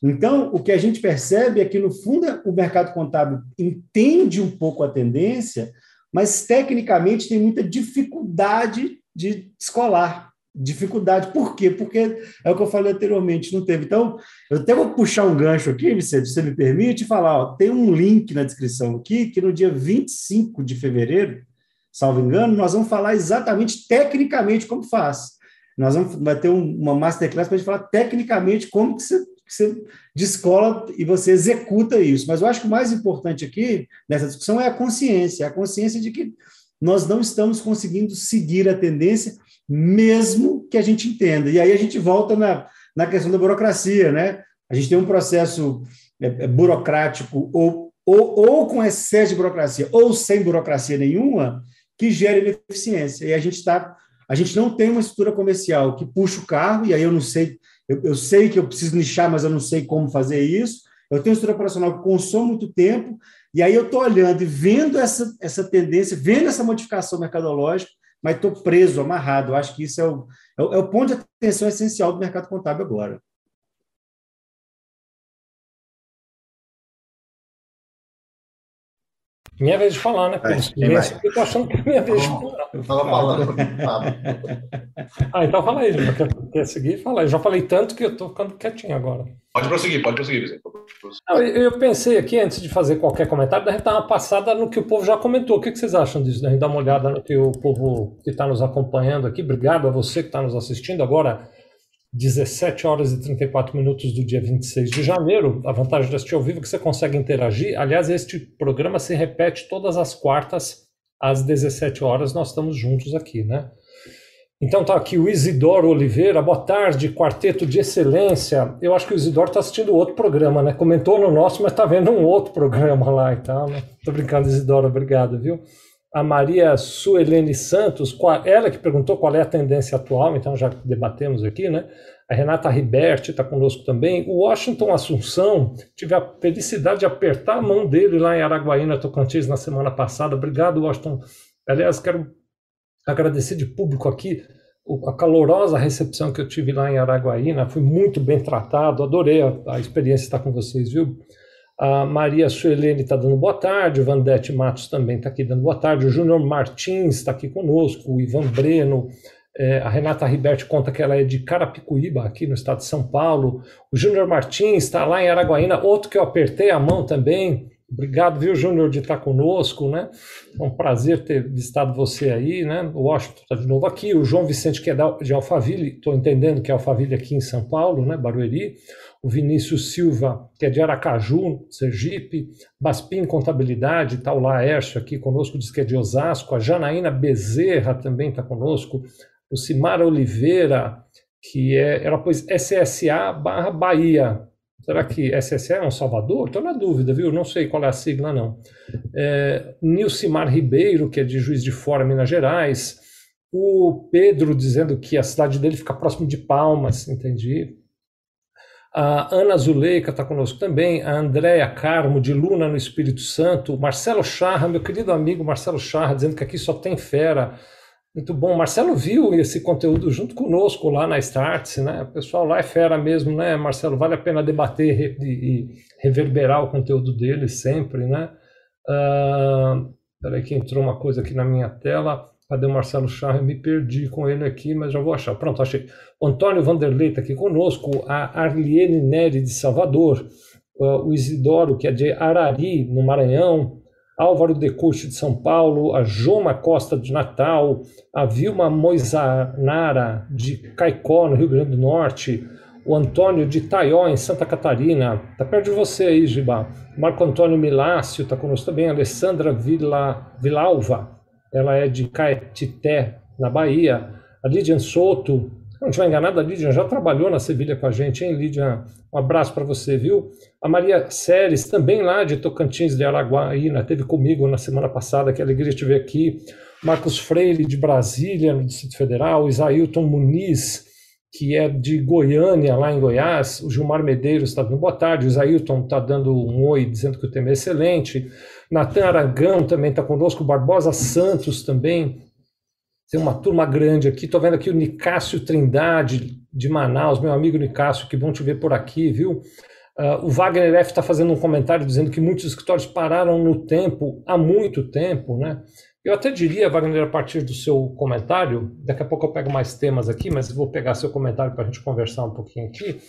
Então, o que a gente percebe é que, no fundo, o mercado contábil entende um pouco a tendência, mas, tecnicamente, tem muita dificuldade de escolar dificuldade. Por quê? Porque é o que eu falei anteriormente, não teve. Então, eu até vou puxar um gancho aqui, Vicente, se você me permite, falar, ó, tem um link na descrição aqui, que no dia 25 de fevereiro, salvo engano, nós vamos falar exatamente, tecnicamente, como faz. Nós vamos vai ter um, uma masterclass para a gente falar tecnicamente como que você, que você descola e você executa isso. Mas eu acho que o mais importante aqui, nessa discussão, é a consciência, a consciência de que nós não estamos conseguindo seguir a tendência mesmo que a gente entenda. E aí a gente volta na, na questão da burocracia, né? A gente tem um processo é, é, burocrático ou, ou, ou com excesso de burocracia ou sem burocracia nenhuma que gera ineficiência. E a gente está a gente não tem uma estrutura comercial que puxa o carro, e aí eu não sei, eu, eu, sei que eu preciso nichar, mas eu não sei como fazer isso. Eu tenho uma estrutura operacional que consome muito tempo, e aí eu estou olhando e vendo essa, essa tendência, vendo essa modificação mercadológica, mas estou preso, amarrado. Eu acho que isso é o, é o, é o ponto de atenção essencial do mercado contábil agora. Minha vez de falar, né? eu tô achando que é minha vez de falar. Eu estava falando. ah, então fala aí, quer, quer seguir? Fala aí. Já falei tanto que eu estou ficando quietinho agora. Pode prosseguir, pode prosseguir, Vicente. Eu pensei aqui, antes de fazer qualquer comentário, da gente dar uma passada no que o povo já comentou. O que vocês acham disso? Da gente dar uma olhada no que o povo que está nos acompanhando aqui. Obrigado a você que está nos assistindo. Agora, 17 horas e 34 minutos do dia 26 de janeiro. A vantagem de assistir ao vivo é que você consegue interagir. Aliás, este programa se repete todas as quartas às 17 horas. Nós estamos juntos aqui, né? Então tá aqui o Isidoro Oliveira, boa tarde, quarteto de excelência. Eu acho que o Isidoro está assistindo outro programa, né? Comentou no nosso, mas está vendo um outro programa lá e tal, né? Tô brincando, Isidoro, obrigado, viu? A Maria Suelene Santos, ela que perguntou qual é a tendência atual, então já debatemos aqui, né? A Renata Riberti está conosco também. O Washington Assunção, tive a felicidade de apertar a mão dele lá em Araguaína, Tocantins, na semana passada. Obrigado, Washington. Aliás, quero agradecer de público aqui a calorosa recepção que eu tive lá em Araguaína, fui muito bem tratado, adorei a, a experiência estar com vocês, viu? A Maria Suelene está dando boa tarde, o Vandete Matos também está aqui dando boa tarde, o Júnior Martins está aqui conosco, o Ivan Breno, é, a Renata Riberti conta que ela é de Carapicuíba, aqui no estado de São Paulo, o Júnior Martins está lá em Araguaína, outro que eu apertei a mão também, Obrigado, viu, Júnior, de estar conosco, né? É um prazer ter visitado você aí, né? O Washington está de novo aqui, o João Vicente, que é de Alphaville, estou entendendo que é Alphaville aqui em São Paulo, né? Barueri. O Vinícius Silva, que é de Aracaju, Sergipe. Baspim Contabilidade, está o Laércio aqui conosco, diz que é de Osasco. A Janaína Bezerra também está conosco. O Simara Oliveira, que é, ela pôs SSA barra Bahia, Será que SSE é um Salvador? Estou na dúvida, viu? Não sei qual é a sigla, não. É, Nilcimar Ribeiro, que é de Juiz de Fora, Minas Gerais. O Pedro dizendo que a cidade dele fica próximo de Palmas, entendi. A Ana Zuleika está conosco também. A Andréia Carmo, de Luna, no Espírito Santo. Marcelo Charra, meu querido amigo Marcelo Charra, dizendo que aqui só tem fera. Muito bom. Marcelo viu esse conteúdo junto conosco lá na Startse, né? O pessoal lá é fera mesmo, né, Marcelo? Vale a pena debater e reverberar o conteúdo dele sempre, né? Uh, peraí que entrou uma coisa aqui na minha tela. Cadê o Marcelo Charre? Me perdi com ele aqui, mas já vou achar. Pronto, achei. Antônio Vanderlei está aqui conosco. A Arliene Neri de Salvador. Uh, o Isidoro, que é de Arari, no Maranhão. Álvaro Decuste de São Paulo, a Joma Costa de Natal, a Vilma Moisanara de Caicó, no Rio Grande do Norte, o Antônio de Taió, em Santa Catarina, está perto de você aí, Giba. Marco Antônio Milácio está conosco também, Alessandra Vila, Vilalva, ela é de Caetité, na Bahia, a Lidian Soto, não estiver enganado, a Lídia já trabalhou na Sevilha com a gente, hein, Lídia? Um abraço para você, viu? A Maria Séries, também lá de Tocantins de Araguaína, teve comigo na semana passada, que alegria te ver aqui. Marcos Freire, de Brasília, no Distrito Federal. Isailton Muniz, que é de Goiânia, lá em Goiás. O Gilmar Medeiros está dando boa tarde. O Isailton está dando um oi, dizendo que o tema é excelente. Natan Aragão também está conosco. Barbosa Santos também tem uma turma grande aqui. Estou vendo aqui o Nicásio Trindade, de Manaus, meu amigo Nicásio, que bom te ver por aqui, viu? Uh, o Wagner F está fazendo um comentário dizendo que muitos escritórios pararam no tempo, há muito tempo, né? Eu até diria, Wagner, a partir do seu comentário, daqui a pouco eu pego mais temas aqui, mas vou pegar seu comentário para a gente conversar um pouquinho aqui,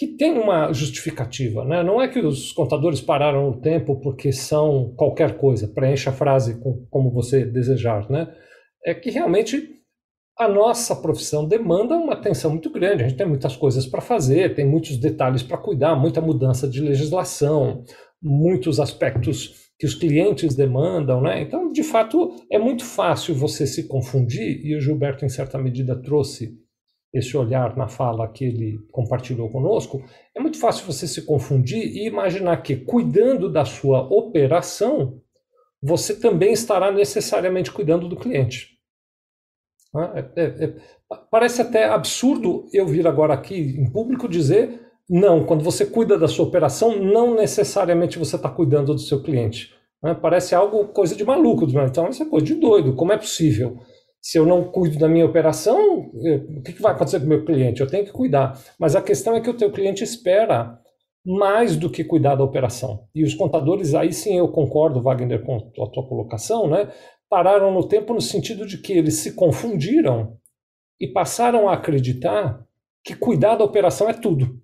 que tem uma justificativa, né? Não é que os contadores pararam no tempo porque são qualquer coisa, preencha a frase com, como você desejar, né? é que realmente a nossa profissão demanda uma atenção muito grande. A gente tem muitas coisas para fazer, tem muitos detalhes para cuidar, muita mudança de legislação, muitos aspectos que os clientes demandam, né? Então, de fato, é muito fácil você se confundir, e o Gilberto, em certa medida, trouxe esse olhar na fala que ele compartilhou conosco. É muito fácil você se confundir e imaginar que, cuidando da sua operação, você também estará necessariamente cuidando do cliente. É, é, é, parece até absurdo eu vir agora aqui em público dizer não, quando você cuida da sua operação, não necessariamente você está cuidando do seu cliente. Né? Parece algo coisa de maluco. Então, isso é coisa de doido. Como é possível? Se eu não cuido da minha operação, o que vai acontecer com o meu cliente? Eu tenho que cuidar. Mas a questão é que o teu cliente espera mais do que cuidar da operação. E os contadores, aí sim eu concordo, Wagner, com a tua colocação, né? pararam no tempo no sentido de que eles se confundiram e passaram a acreditar que cuidar da operação é tudo.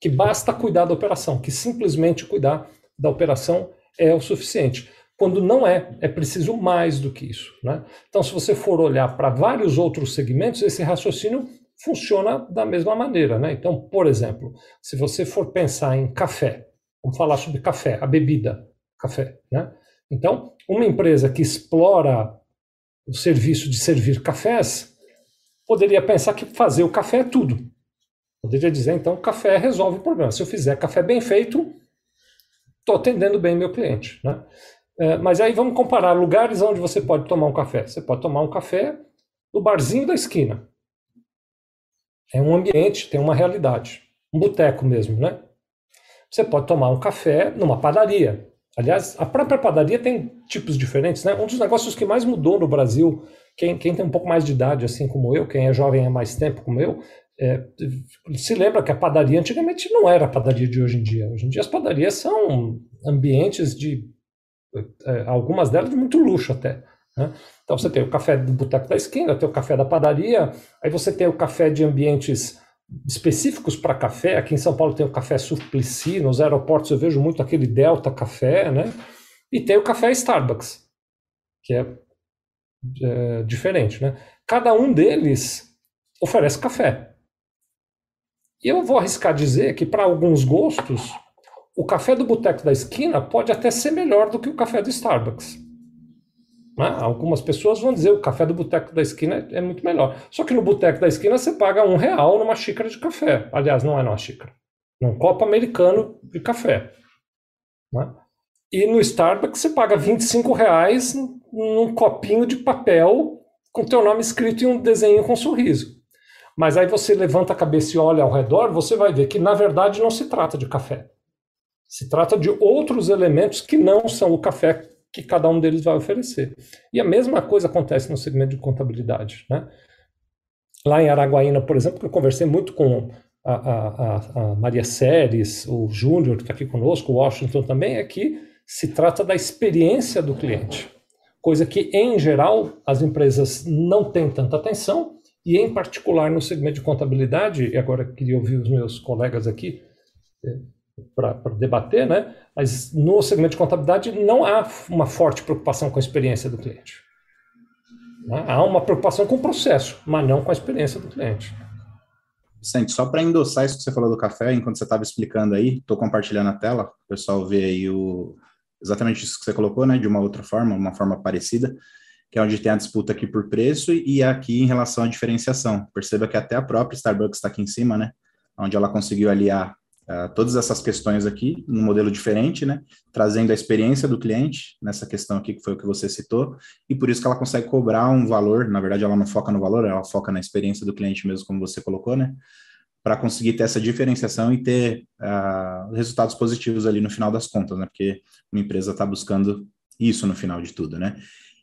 Que basta cuidar da operação, que simplesmente cuidar da operação é o suficiente. Quando não é, é preciso mais do que isso. Né? Então, se você for olhar para vários outros segmentos, esse raciocínio funciona da mesma maneira. Né? Então, por exemplo, se você for pensar em café, vamos falar sobre café, a bebida, café. Né? Então, uma empresa que explora o serviço de servir cafés poderia pensar que fazer o café é tudo. Poderia dizer, então, café resolve o problema. Se eu fizer café bem feito, estou atendendo bem meu cliente. Né? É, mas aí vamos comparar lugares onde você pode tomar um café. Você pode tomar um café no barzinho da esquina. É um ambiente, tem uma realidade. Um boteco mesmo, né? Você pode tomar um café numa padaria. Aliás, a própria padaria tem tipos diferentes, né? Um dos negócios que mais mudou no Brasil, quem, quem tem um pouco mais de idade, assim como eu, quem é jovem há mais tempo como eu, é, se lembra que a padaria antigamente não era a padaria de hoje em dia. Hoje em dia as padarias são ambientes de algumas delas de muito luxo até. Né? Então você tem o café do boteco da esquina, tem o café da padaria, aí você tem o café de ambientes específicos para café. Aqui em São Paulo tem o café Suplicy, nos aeroportos eu vejo muito aquele Delta Café, né? E tem o café Starbucks, que é, é diferente, né? Cada um deles oferece café. E eu vou arriscar dizer que para alguns gostos o café do boteco da esquina pode até ser melhor do que o café do Starbucks. Né? Algumas pessoas vão dizer o café do boteco da esquina é muito melhor. Só que no boteco da esquina você paga um real numa xícara de café. Aliás, não é numa xícara. Num copo americano de café. Né? E no Starbucks você paga 25 reais num copinho de papel com teu nome escrito e um desenho com um sorriso. Mas aí você levanta a cabeça e olha ao redor, você vai ver que na verdade não se trata de café. Se trata de outros elementos que não são o café que cada um deles vai oferecer. E a mesma coisa acontece no segmento de contabilidade. Né? Lá em Araguaína, por exemplo, eu conversei muito com a, a, a Maria Séries, o Júnior, que está aqui conosco, o Washington também, é que se trata da experiência do cliente. Coisa que, em geral, as empresas não têm tanta atenção, e em particular no segmento de contabilidade, e agora queria ouvir os meus colegas aqui, eh, para debater, né? mas no segmento de contabilidade não há uma forte preocupação com a experiência do cliente. Né? Há uma preocupação com o processo, mas não com a experiência do cliente. Vicente, só para endossar isso que você falou do café, enquanto você estava explicando aí, estou compartilhando a tela, o pessoal vê aí o, exatamente isso que você colocou, né, de uma outra forma, uma forma parecida, que é onde tem a disputa aqui por preço e aqui em relação à diferenciação. Perceba que até a própria Starbucks está aqui em cima, né, onde ela conseguiu aliar uh, todas essas questões aqui, num modelo diferente, né? Trazendo a experiência do cliente nessa questão aqui, que foi o que você citou, e por isso que ela consegue cobrar um valor, na verdade ela não foca no valor, ela foca na experiência do cliente mesmo, como você colocou, né? Para conseguir ter essa diferenciação e ter uh, resultados positivos ali no final das contas, né? Porque uma empresa está buscando isso no final de tudo, né?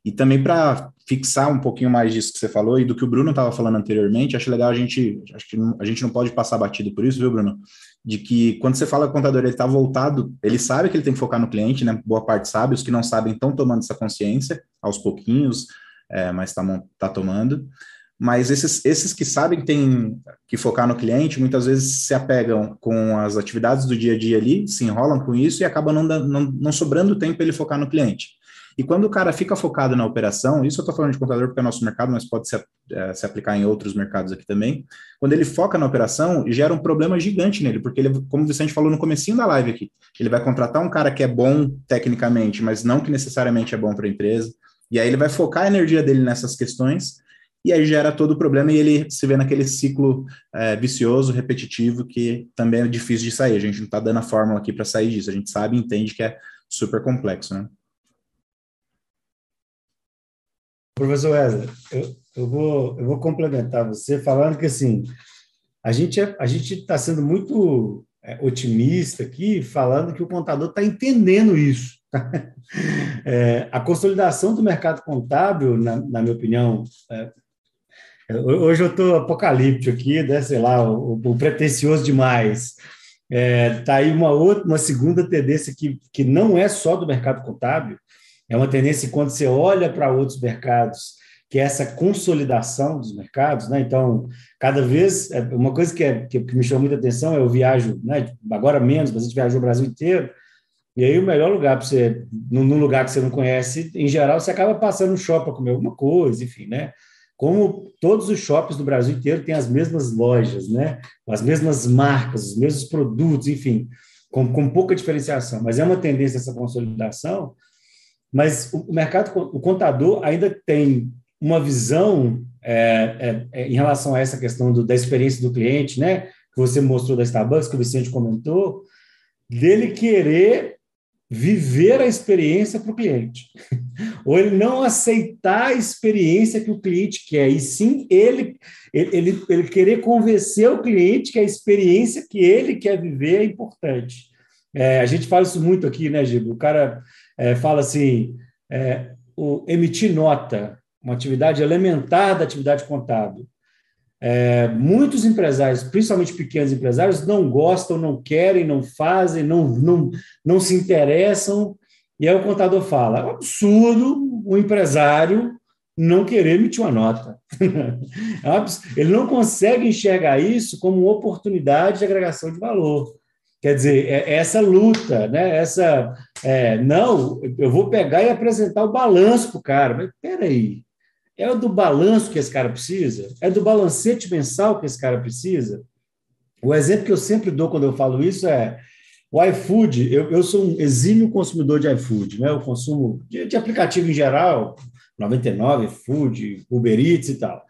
E também para fixar um pouquinho mais disso que você falou e do que o Bruno estava falando anteriormente, acho legal a gente, acho que a gente não pode passar batido por isso, viu, Bruno? De que quando você fala que o contador ele está voltado, ele sabe que ele tem que focar no cliente, né? Boa parte sabe, os que não sabem estão tomando essa consciência aos pouquinhos, é, mas está tá tomando. Mas esses, esses que sabem que tem que focar no cliente, muitas vezes se apegam com as atividades do dia a dia ali, se enrolam com isso e acaba não, não, não sobrando tempo para ele focar no cliente. E quando o cara fica focado na operação, isso eu estou falando de contador porque é nosso mercado, mas pode se, é, se, aplicar em outros mercados aqui também. Quando ele foca na operação, gera um problema gigante nele, porque ele, como o Vicente falou no comecinho da live aqui, ele vai contratar um cara que é bom tecnicamente, mas não que necessariamente é bom para a empresa. E aí ele vai focar a energia dele nessas questões e aí gera todo o problema e ele se vê naquele ciclo é, vicioso, repetitivo, que também é difícil de sair. A gente não está dando a fórmula aqui para sair disso, a gente sabe e entende que é super complexo, né? Professor Wesley, eu, eu, vou, eu vou complementar você falando que assim a gente é, a gente está sendo muito é, otimista aqui, falando que o contador está entendendo isso. É, a consolidação do mercado contábil, na, na minha opinião, é, hoje eu estou apocalíptico aqui, né, sei lá, o, o pretencioso demais. Está é, tá aí uma outra, uma segunda tendência que, que não é só do mercado contábil, é uma tendência quando você olha para outros mercados, que é essa consolidação dos mercados, né? Então, cada vez, é, uma coisa que, é, que, me chama muita atenção é eu viajo, né? Agora menos, mas a gente viajou o Brasil inteiro, e aí o melhor lugar para você, num lugar que você não conhece, em geral, você acaba passando no shopping para comer alguma coisa, enfim, né? Como todos os shoppings do Brasil inteiro têm as mesmas lojas, né? As mesmas marcas, os mesmos produtos, enfim, com, com pouca diferenciação. Mas é uma tendência essa consolidação mas o mercado, o contador ainda tem uma visão é, é, é, em relação a essa questão do, da experiência do cliente, né? Que você mostrou da Starbucks, que o Vicente comentou, dele querer viver a experiência para o cliente. Ou ele não aceitar a experiência que o cliente quer, e sim ele, ele, ele querer convencer o cliente que a experiência que ele quer viver é importante. É, a gente fala isso muito aqui, né, Gibo? O cara é, fala assim: é, o emitir nota, uma atividade elementar da atividade contábil. É, muitos empresários, principalmente pequenos empresários, não gostam, não querem, não fazem, não, não, não se interessam. E aí o contador fala: é um absurdo o empresário não querer emitir uma nota. É ele não consegue enxergar isso como uma oportunidade de agregação de valor. Quer dizer, é, é essa luta, né? essa. É, não, eu vou pegar e apresentar o balanço para o cara. Mas peraí, é do balanço que esse cara precisa? É do balancete mensal que esse cara precisa? O exemplo que eu sempre dou quando eu falo isso é o iFood. Eu, eu sou um exímio consumidor de iFood, né? Eu consumo de, de aplicativo em geral, 99, Food, Uber Eats e tal.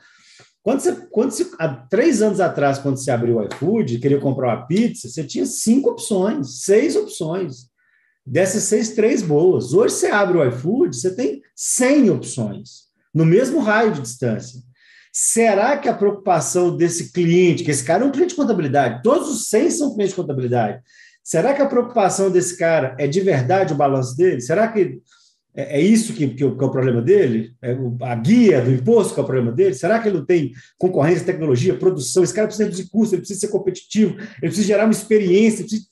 Quando você, quando você, há três anos atrás, quando você abriu o iFood, queria comprar uma pizza, você tinha cinco opções, seis opções. Dessas seis, três boas. Hoje você abre o iFood, você tem 100 opções, no mesmo raio de distância. Será que a preocupação desse cliente, que esse cara é um cliente de contabilidade, todos os 100 são clientes de contabilidade, será que a preocupação desse cara é de verdade o balanço dele? Será que é, é isso que, que, é o problema dele? É a guia do imposto que é o problema dele? Será que ele não tem concorrência, tecnologia, produção? Esse cara precisa reduzir custos, ele precisa ser competitivo, ele precisa gerar uma experiência. Precisa...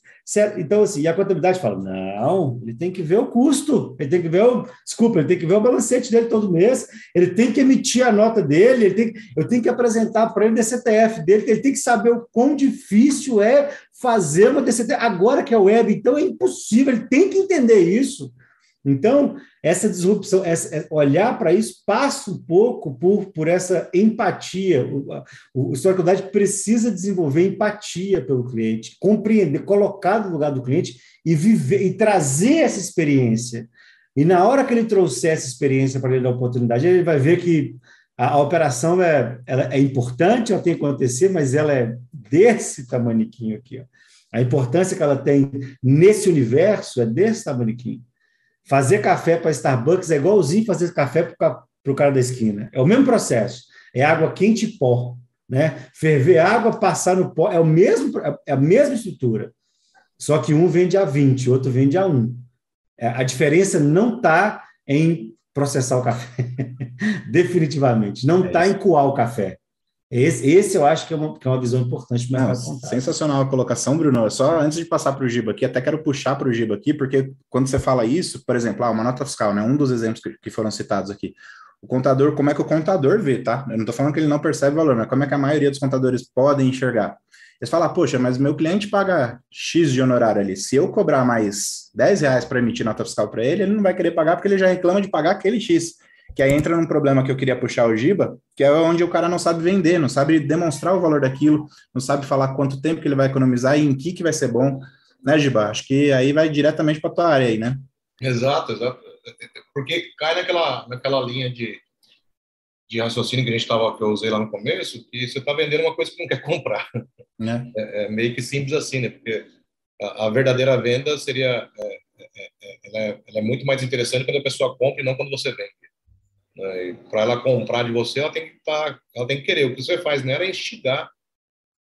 Então, assim, a contabilidade fala: não, ele tem que ver o custo, ele tem que ver o. Desculpa, ele tem que ver o balancete dele todo mês, ele tem que emitir a nota dele, ele tem, eu tenho que apresentar para ele o DCTF dele, ele tem que saber o quão difícil é fazer uma DCTF. Agora que é web, então é impossível, ele tem que entender isso. Então, essa disrupção, essa, é, olhar para isso passa um pouco por, por essa empatia. O, o Historicidade precisa desenvolver empatia pelo cliente, compreender, colocar no lugar do cliente e viver e trazer essa experiência. E na hora que ele trouxer essa experiência para ele dar oportunidade, ele vai ver que a, a operação é, é importante, ela tem que acontecer, mas ela é desse tamaniquinho aqui. Ó. A importância que ela tem nesse universo é desse tamaniquinho. Fazer café para Starbucks é igualzinho fazer café para o cara da esquina. É o mesmo processo. É água quente e pó. Né? Ferver água, passar no pó, é, o mesmo, é a mesma estrutura. Só que um vende a 20, outro vende a 1. É, a diferença não está em processar o café. Definitivamente. Não está é em coar o café. Esse, esse eu acho que é uma, que é uma visão importante para o Sensacional a colocação, Bruno. Só antes de passar para o Giba aqui, até quero puxar para o Giba aqui, porque quando você fala isso, por exemplo, ah, uma nota fiscal, né? Um dos exemplos que, que foram citados aqui. O contador, como é que o contador vê, tá? Eu não estou falando que ele não percebe valor, mas como é que a maioria dos contadores podem enxergar? Eles falam, poxa, mas meu cliente paga X de honorário ali. Se eu cobrar mais 10 reais para emitir nota fiscal para ele, ele não vai querer pagar porque ele já reclama de pagar aquele X que aí entra num problema que eu queria puxar o Giba, que é onde o cara não sabe vender, não sabe demonstrar o valor daquilo, não sabe falar quanto tempo que ele vai economizar e em que que vai ser bom, né, Giba? Acho que aí vai diretamente para tua área aí, né? Exato, exato. Porque cai naquela, naquela linha de, de raciocínio que a gente tava, que eu usei lá no começo, que você está vendendo uma coisa que não quer comprar. Né? É, é meio que simples assim, né? Porque a, a verdadeira venda seria é, é, é ela, é, ela é muito mais interessante quando a pessoa compra e não quando você vende. Né? Para ela comprar de você, ela tem que tá, ela tem que querer. O que você faz nela é instigar,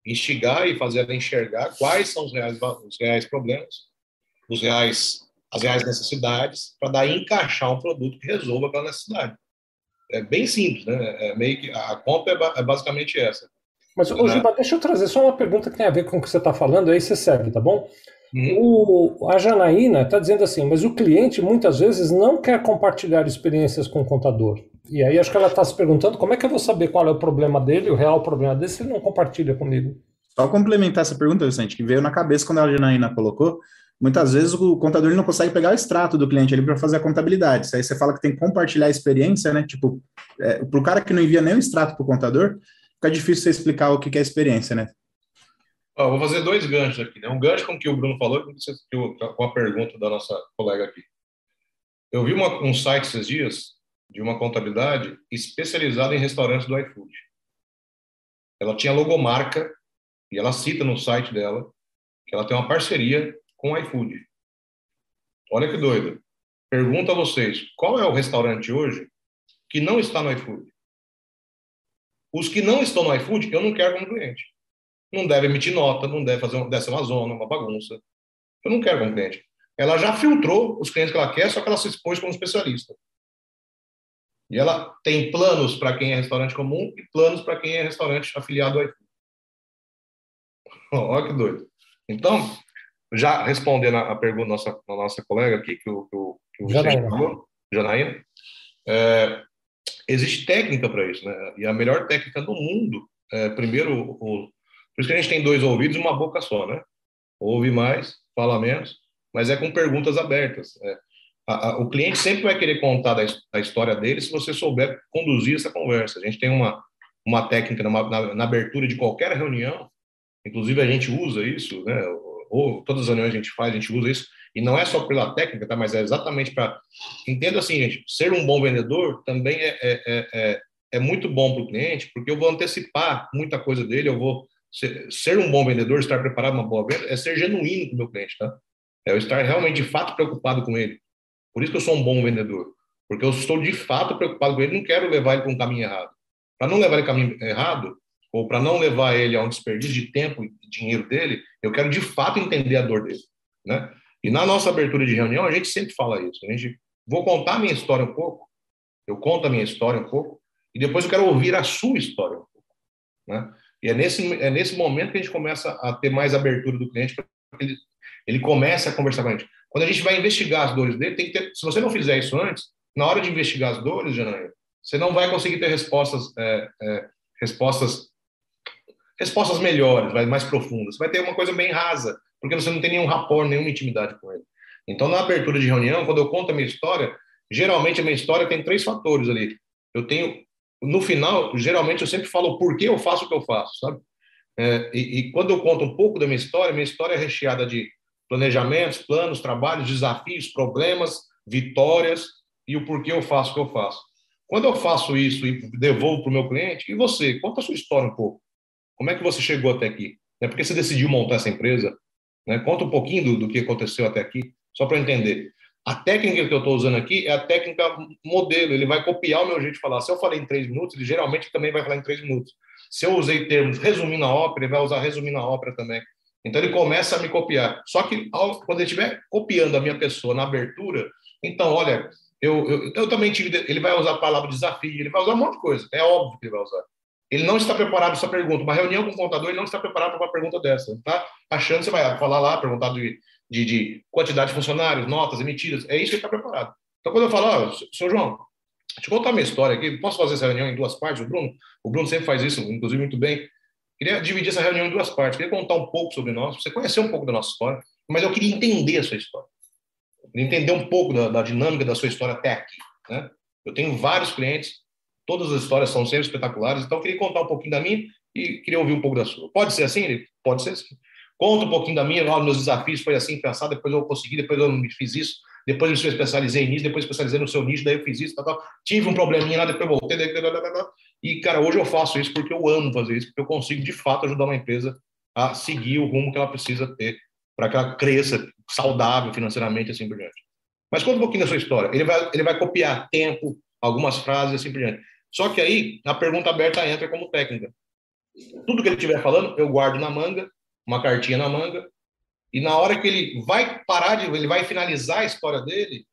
instigar e fazer ela enxergar quais são os reais, os reais problemas, os reais, as reais necessidades, para daí encaixar um produto que resolva aquela necessidade. É bem simples, né? É meio que a compra é, é basicamente essa. Mas, ô, né? Giba, deixa eu trazer só uma pergunta que tem a ver com o que você está falando, aí você segue, tá bom? Uhum. O, a Janaína está dizendo assim, mas o cliente muitas vezes não quer compartilhar experiências com o contador. E aí acho que ela está se perguntando como é que eu vou saber qual é o problema dele, o real problema dele, se ele não compartilha comigo. Só complementar essa pergunta, Vicente, que veio na cabeça quando a Janaína colocou, muitas vezes o contador não consegue pegar o extrato do cliente ali para fazer a contabilidade. Isso aí você fala que tem que compartilhar a experiência, né? Tipo, é, para o cara que não envia nem o extrato para o contador, fica difícil você explicar o que é experiência, né? Vou fazer dois ganchos aqui. Né? Um gancho com o que o Bruno falou e com a pergunta da nossa colega aqui. Eu vi uma, um site esses dias de uma contabilidade especializada em restaurantes do iFood. ela tinha logomarca, e ela cita no site dela que ela tem uma parceria com o iFood. Olha que doido. Pergunta a vocês, qual é o restaurante hoje que não está no iFood? Os que não estão no iFood, eu não quero como cliente. Não deve emitir nota, não deve fazer ser uma zona, uma bagunça. Eu não quero como cliente. Ela já filtrou os clientes que ela quer, só que ela se expôs como especialista. E ela tem planos para quem é restaurante comum e planos para quem é restaurante afiliado ao iFood. Olha que doido. Então, já respondendo a pergunta da nossa, da nossa colega aqui, que o, que o, que o Janaína. falou, Janaína, é, existe técnica para isso, né? E a melhor técnica do mundo, é, primeiro, o, por isso que a gente tem dois ouvidos e uma boca só, né? Ouve mais, fala menos, mas é com perguntas abertas. É. A, a, o cliente sempre vai querer contar da, a história dele se você souber conduzir essa conversa. A gente tem uma, uma técnica na, na, na abertura de qualquer reunião, inclusive a gente usa isso, né? ou todas as reuniões a gente faz, a gente usa isso, e não é só pela técnica, tá? mas é exatamente para. Entenda assim, gente, ser um bom vendedor também é, é, é, é muito bom para o cliente, porque eu vou antecipar muita coisa dele, eu vou. Ser, ser um bom vendedor, estar preparado uma boa venda, é ser genuíno com o meu cliente, tá? É eu estar realmente, de fato, preocupado com ele. Por isso que eu sou um bom vendedor. Porque eu estou, de fato, preocupado com ele, não quero levar ele para um caminho errado. Para não levar ele para um caminho errado, ou para não levar ele a um desperdício de tempo e dinheiro dele, eu quero de fato entender a dor dele, né? E na nossa abertura de reunião, a gente sempre fala isso. A gente vou contar a minha história um pouco, eu conto a minha história um pouco, e depois eu quero ouvir a sua história um pouco, né? E é nesse, é nesse momento que a gente começa a ter mais abertura do cliente para ele, ele comece a conversar com a gente. Quando a gente vai investigar as dores dele, tem que ter, se você não fizer isso antes, na hora de investigar as dores, Janaína, você não vai conseguir ter respostas, é, é, respostas respostas melhores, mais profundas. Você vai ter uma coisa bem rasa, porque você não tem nenhum rapport, nenhuma intimidade com ele. Então, na abertura de reunião, quando eu conto a minha história, geralmente a minha história tem três fatores ali. Eu tenho, no final, geralmente eu sempre falo por que eu faço o que eu faço, sabe? É, e, e, quando eu conto um pouco da minha história, minha história é recheada de planejamentos, planos, trabalhos, desafios, problemas, vitórias e o porquê eu faço o que eu faço. Quando eu faço isso e devolvo para o meu cliente, e você? Conta a sua história um pouco. Como é que você chegou até aqui? É porque você decidiu montar essa empresa? Né? Conta um pouquinho do, do que aconteceu até aqui, só para entender. A técnica que eu estou usando aqui é a técnica modelo. Ele vai copiar o meu jeito de falar. Se eu falei em três minutos, ele geralmente também vai falar em três minutos. Se eu usei termos resumindo a ópera, ele vai usar resumindo a ópera também. Então ele começa a me copiar. Só que ao, quando ele estiver copiando a minha pessoa na abertura, então olha, eu, eu, eu também tive. Ele vai usar a palavra desafio, ele vai usar um monte de coisa. É óbvio que ele vai usar. Ele não está preparado para essa pergunta. Uma reunião com o contador, ele não está preparado para uma pergunta dessa. Tá achando que você vai falar lá, perguntar de, de, de, quantidade de funcionários, notas emitidas. É isso que ele está preparado. Então, quando eu falo, senhor João, deixa eu contar minha história aqui. Posso fazer essa reunião em duas partes? O Bruno, o Bruno sempre faz isso, inclusive, muito bem. Queria dividir essa reunião em duas partes. Queria contar um pouco sobre nós, você conhecer um pouco da nossa história, mas eu queria entender a sua história. Entender um pouco da, da dinâmica da sua história até aqui. Né? Eu tenho vários clientes Todas as histórias são sempre espetaculares, então eu queria contar um pouquinho da minha e queria ouvir um pouco da sua. Pode ser assim, Pode ser assim. Conta um pouquinho da minha, meus desafios foi assim, pensar, depois eu consegui, depois eu fiz isso, depois eu me especializei nisso, depois especializei no seu nicho, daí eu fiz isso, tal. tive um probleminha lá, depois voltei, daí, daí, daí, e, cara, hoje eu faço isso porque eu amo fazer isso, porque eu consigo, de fato, ajudar uma empresa a seguir o rumo que ela precisa ter para que ela cresça saudável financeiramente assim por diante. Mas conta um pouquinho da sua história. Ele vai, ele vai copiar tempo, algumas frases assim por diante. Só que aí a pergunta aberta entra como técnica. Tudo que ele estiver falando, eu guardo na manga, uma cartinha na manga, e na hora que ele vai parar de, ele vai finalizar a história dele,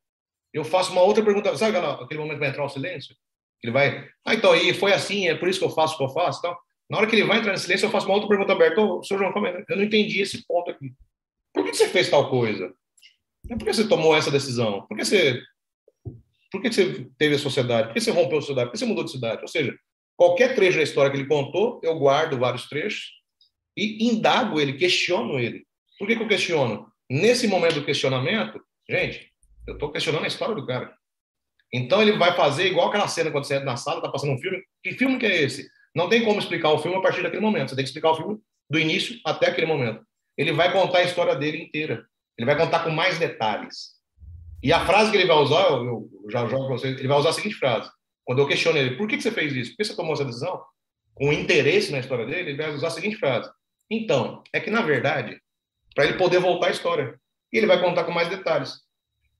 eu faço uma outra pergunta. Sabe aquele momento que vai entrar o silêncio? Ele vai, ah, então, e foi assim, é por isso que eu faço o que eu faço, então. Na hora que ele vai entrar em silêncio, eu faço uma outra pergunta aberta. Ô, senhor João, é? eu não entendi esse ponto aqui. Por que você fez tal coisa? Por que você tomou essa decisão? Por que você por que você teve a sociedade? Por que você rompeu a sociedade? Por que você mudou de cidade? Ou seja, qualquer trecho da história que ele contou, eu guardo vários trechos e indago ele, questiono ele. Por que, que eu questiono? Nesse momento do questionamento, gente, eu estou questionando a história do cara. Então ele vai fazer igual aquela cena quando você entra na sala, está passando um filme. Que filme que é esse? Não tem como explicar o filme a partir daquele momento. Você tem que explicar o filme do início até aquele momento. Ele vai contar a história dele inteira. Ele vai contar com mais detalhes. E a frase que ele vai usar, eu, já jogo para vocês, ele vai usar a seguinte frase. Quando eu questiono ele, por que, que você fez isso? Por que você tomou essa decisão? com interesse na história dele, ele vai usar a seguinte frase: Então, é que na verdade, para ele poder voltar à história, e ele vai contar com mais detalhes.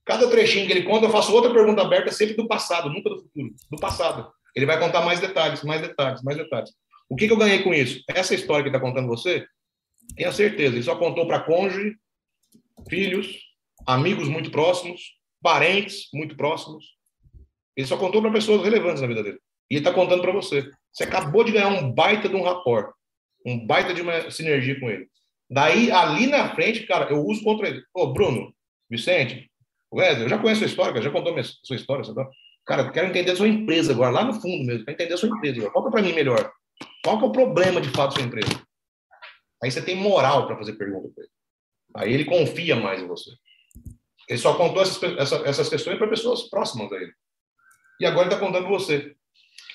Cada trechinho que ele conta, eu faço outra pergunta aberta, sempre do passado, nunca do futuro, do passado. Ele vai contar mais detalhes, mais detalhes, mais detalhes. O que, que eu ganhei com isso? Essa história que está contando você, tenha certeza, ele só contou para cônjuge, filhos, amigos muito próximos, parentes muito próximos. Ele só contou para pessoas relevantes na vida dele. E ele está contando para você. Você acabou de ganhar um baita de um rapport, um baita de uma sinergia com ele. Daí, ali na frente, cara, eu uso contra ele. Ô, Bruno, Vicente, Wesley, eu já conheço a sua história, já contou a sua história. Sabe? Cara, eu quero entender a sua empresa agora, lá no fundo mesmo, para entender a sua empresa. Conta para mim melhor. Qual que é o problema de fato da sua empresa? Aí você tem moral para fazer pergunta para ele. Aí ele confia mais em você. Ele só contou essas, essas, essas questões para pessoas próximas a ele. E agora ele está contando você.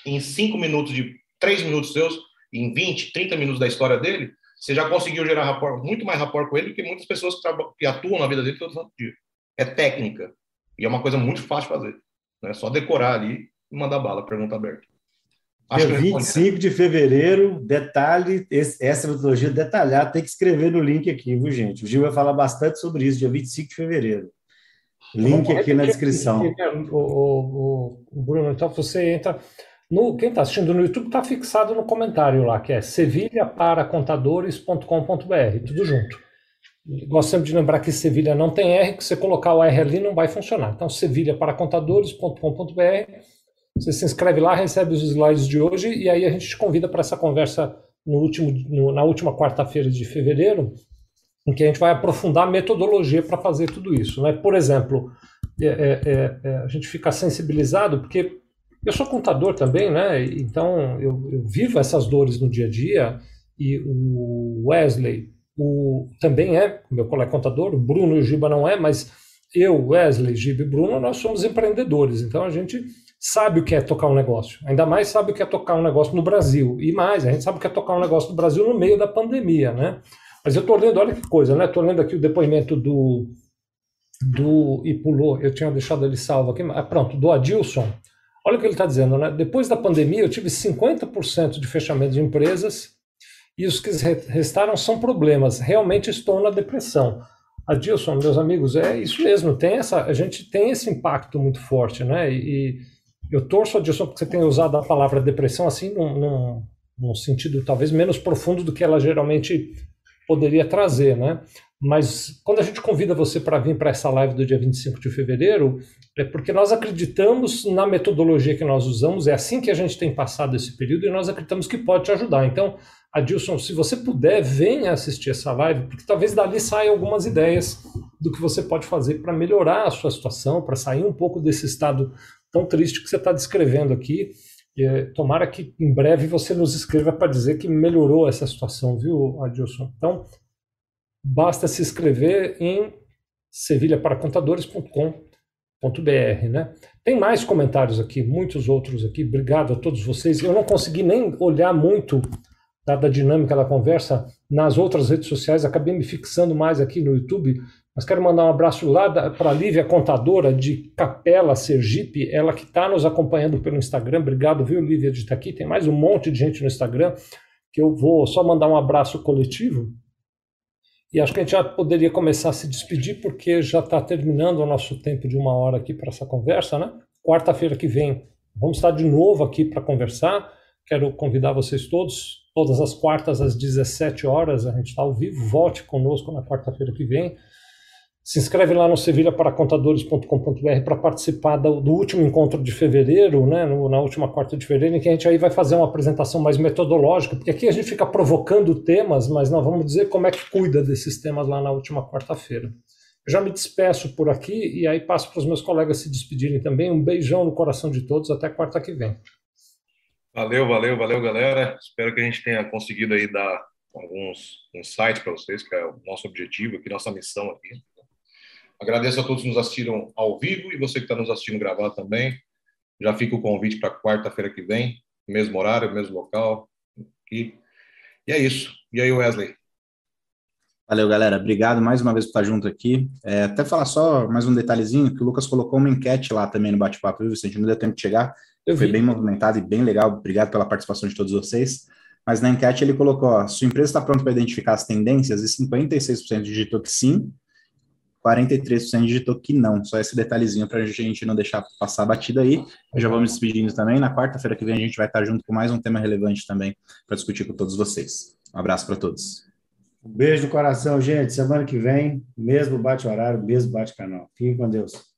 Em cinco minutos, de três minutos seus, em 20, 30 minutos da história dele, você já conseguiu gerar rapport, muito mais rapport com ele do que muitas pessoas que, que atuam na vida dele todo santo dia. É técnica. E é uma coisa muito fácil de fazer. É né? só decorar ali e mandar bala, pergunta aberta. Acho Dia 25 de fevereiro, detalhe, esse, essa metodologia detalhada, tem que escrever no link aqui, viu, gente? O Gil vai falar bastante sobre isso, dia 25 de fevereiro. Link aqui na descrição. O, o, o Bruno, então você entra. No, quem está assistindo no YouTube está fixado no comentário lá, que é sevilhaparacontadores.com.br, tudo junto. Gosto sempre de lembrar que Sevilha não tem R, que você colocar o R ali não vai funcionar. Então, sevilhaparacontadores.com.br você se inscreve lá, recebe os slides de hoje e aí a gente te convida para essa conversa no último, no, na última quarta-feira de fevereiro, em que a gente vai aprofundar a metodologia para fazer tudo isso. Né? Por exemplo, é, é, é, é, a gente fica sensibilizado porque eu sou contador também, né? então eu, eu vivo essas dores no dia a dia e o Wesley o, também é meu colega contador, o Bruno e o Giba não é, mas eu, Wesley, Giba e Bruno, nós somos empreendedores, então a gente sabe o que é tocar um negócio. Ainda mais sabe o que é tocar um negócio no Brasil. E mais, a gente sabe o que é tocar um negócio no Brasil no meio da pandemia, né? Mas eu estou lendo, olha que coisa, né? Estou lendo aqui o depoimento do, do. E pulou, eu tinha deixado ele salvo aqui. Ah, pronto, do Adilson. Olha o que ele está dizendo, né? Depois da pandemia, eu tive 50% de fechamento de empresas e os que restaram são problemas. Realmente estou na depressão. Adilson, meus amigos, é isso mesmo. Tem essa, a gente tem esse impacto muito forte, né? E, eu torço, Adilson, porque você tenha usado a palavra depressão assim, num, num, num, sentido talvez menos profundo do que ela geralmente poderia trazer, né? Mas quando a gente convida você para vir para essa live do dia 25 de fevereiro, é porque nós acreditamos na metodologia que nós usamos, é assim que a gente tem passado esse período e nós acreditamos que pode te ajudar. Então, Adilson, se você puder, venha assistir essa live, porque talvez dali saiam algumas ideias do que você pode fazer para melhorar a sua situação, para sair um pouco desse estado tão triste que você está descrevendo aqui. E, tomara que em breve você nos escreva para dizer que melhorou essa situação, viu, Adilson? Então, basta se inscrever em sevilhaparacontadores.com.br, né? Tem mais comentários aqui, muitos outros aqui. Obrigado a todos vocês. Eu não consegui nem olhar muito dada a dinâmica da conversa nas outras redes sociais, acabei me fixando mais aqui no YouTube, mas quero mandar um abraço lá para a Lívia Contadora de Capela, Sergipe, ela que está nos acompanhando pelo Instagram. Obrigado, viu, Lívia, de estar tá aqui. Tem mais um monte de gente no Instagram que eu vou só mandar um abraço coletivo. E acho que a gente já poderia começar a se despedir, porque já está terminando o nosso tempo de uma hora aqui para essa conversa, né? Quarta-feira que vem vamos estar de novo aqui para conversar. Quero convidar vocês todos, todas as quartas às 17 horas, a gente está ao vivo. Volte conosco na quarta-feira que vem. Se inscreve lá no sevilhaparacontadores.com.br para participar do, do, último encontro de fevereiro, né, no, na última quarta de fevereiro, em que a gente aí vai fazer uma apresentação mais metodológica, porque aqui a gente fica provocando temas, mas nós vamos dizer como é que cuida desses temas lá na última quarta-feira. Eu já me despeço por aqui e aí passo para os meus colegas se despedirem também. Um beijão no coração de todos, até quarta que vem. Valeu, valeu, valeu, galera. Espero que a gente tenha conseguido aí dar alguns insights para vocês, que é o nosso objetivo aqui, nossa missão aqui. Agradeço a todos que nos assistiram ao vivo e você que está nos assistindo gravado também. Já fica o convite para quarta-feira que vem, mesmo horário, mesmo local. E, e é isso. E aí, Wesley? Valeu, galera. Obrigado mais uma vez por estar junto aqui. É, até falar só mais um detalhezinho, que o Lucas colocou uma enquete lá também no bate-papo, viu, Vicente? Não deu tempo de chegar. Eu Foi vi. bem movimentado e bem legal. Obrigado pela participação de todos vocês. Mas na enquete ele colocou: ó, sua empresa está pronta para identificar as tendências e 56% digitou que sim, 43% digitou que não. Só esse detalhezinho para a gente não deixar passar a batida aí. Eu já vou me despedindo também. Na quarta-feira que vem a gente vai estar junto com mais um tema relevante também para discutir com todos vocês. Um abraço para todos. Um beijo no coração, gente. Semana que vem, mesmo bate-horário, mesmo bate-canal. Fiquem com Deus.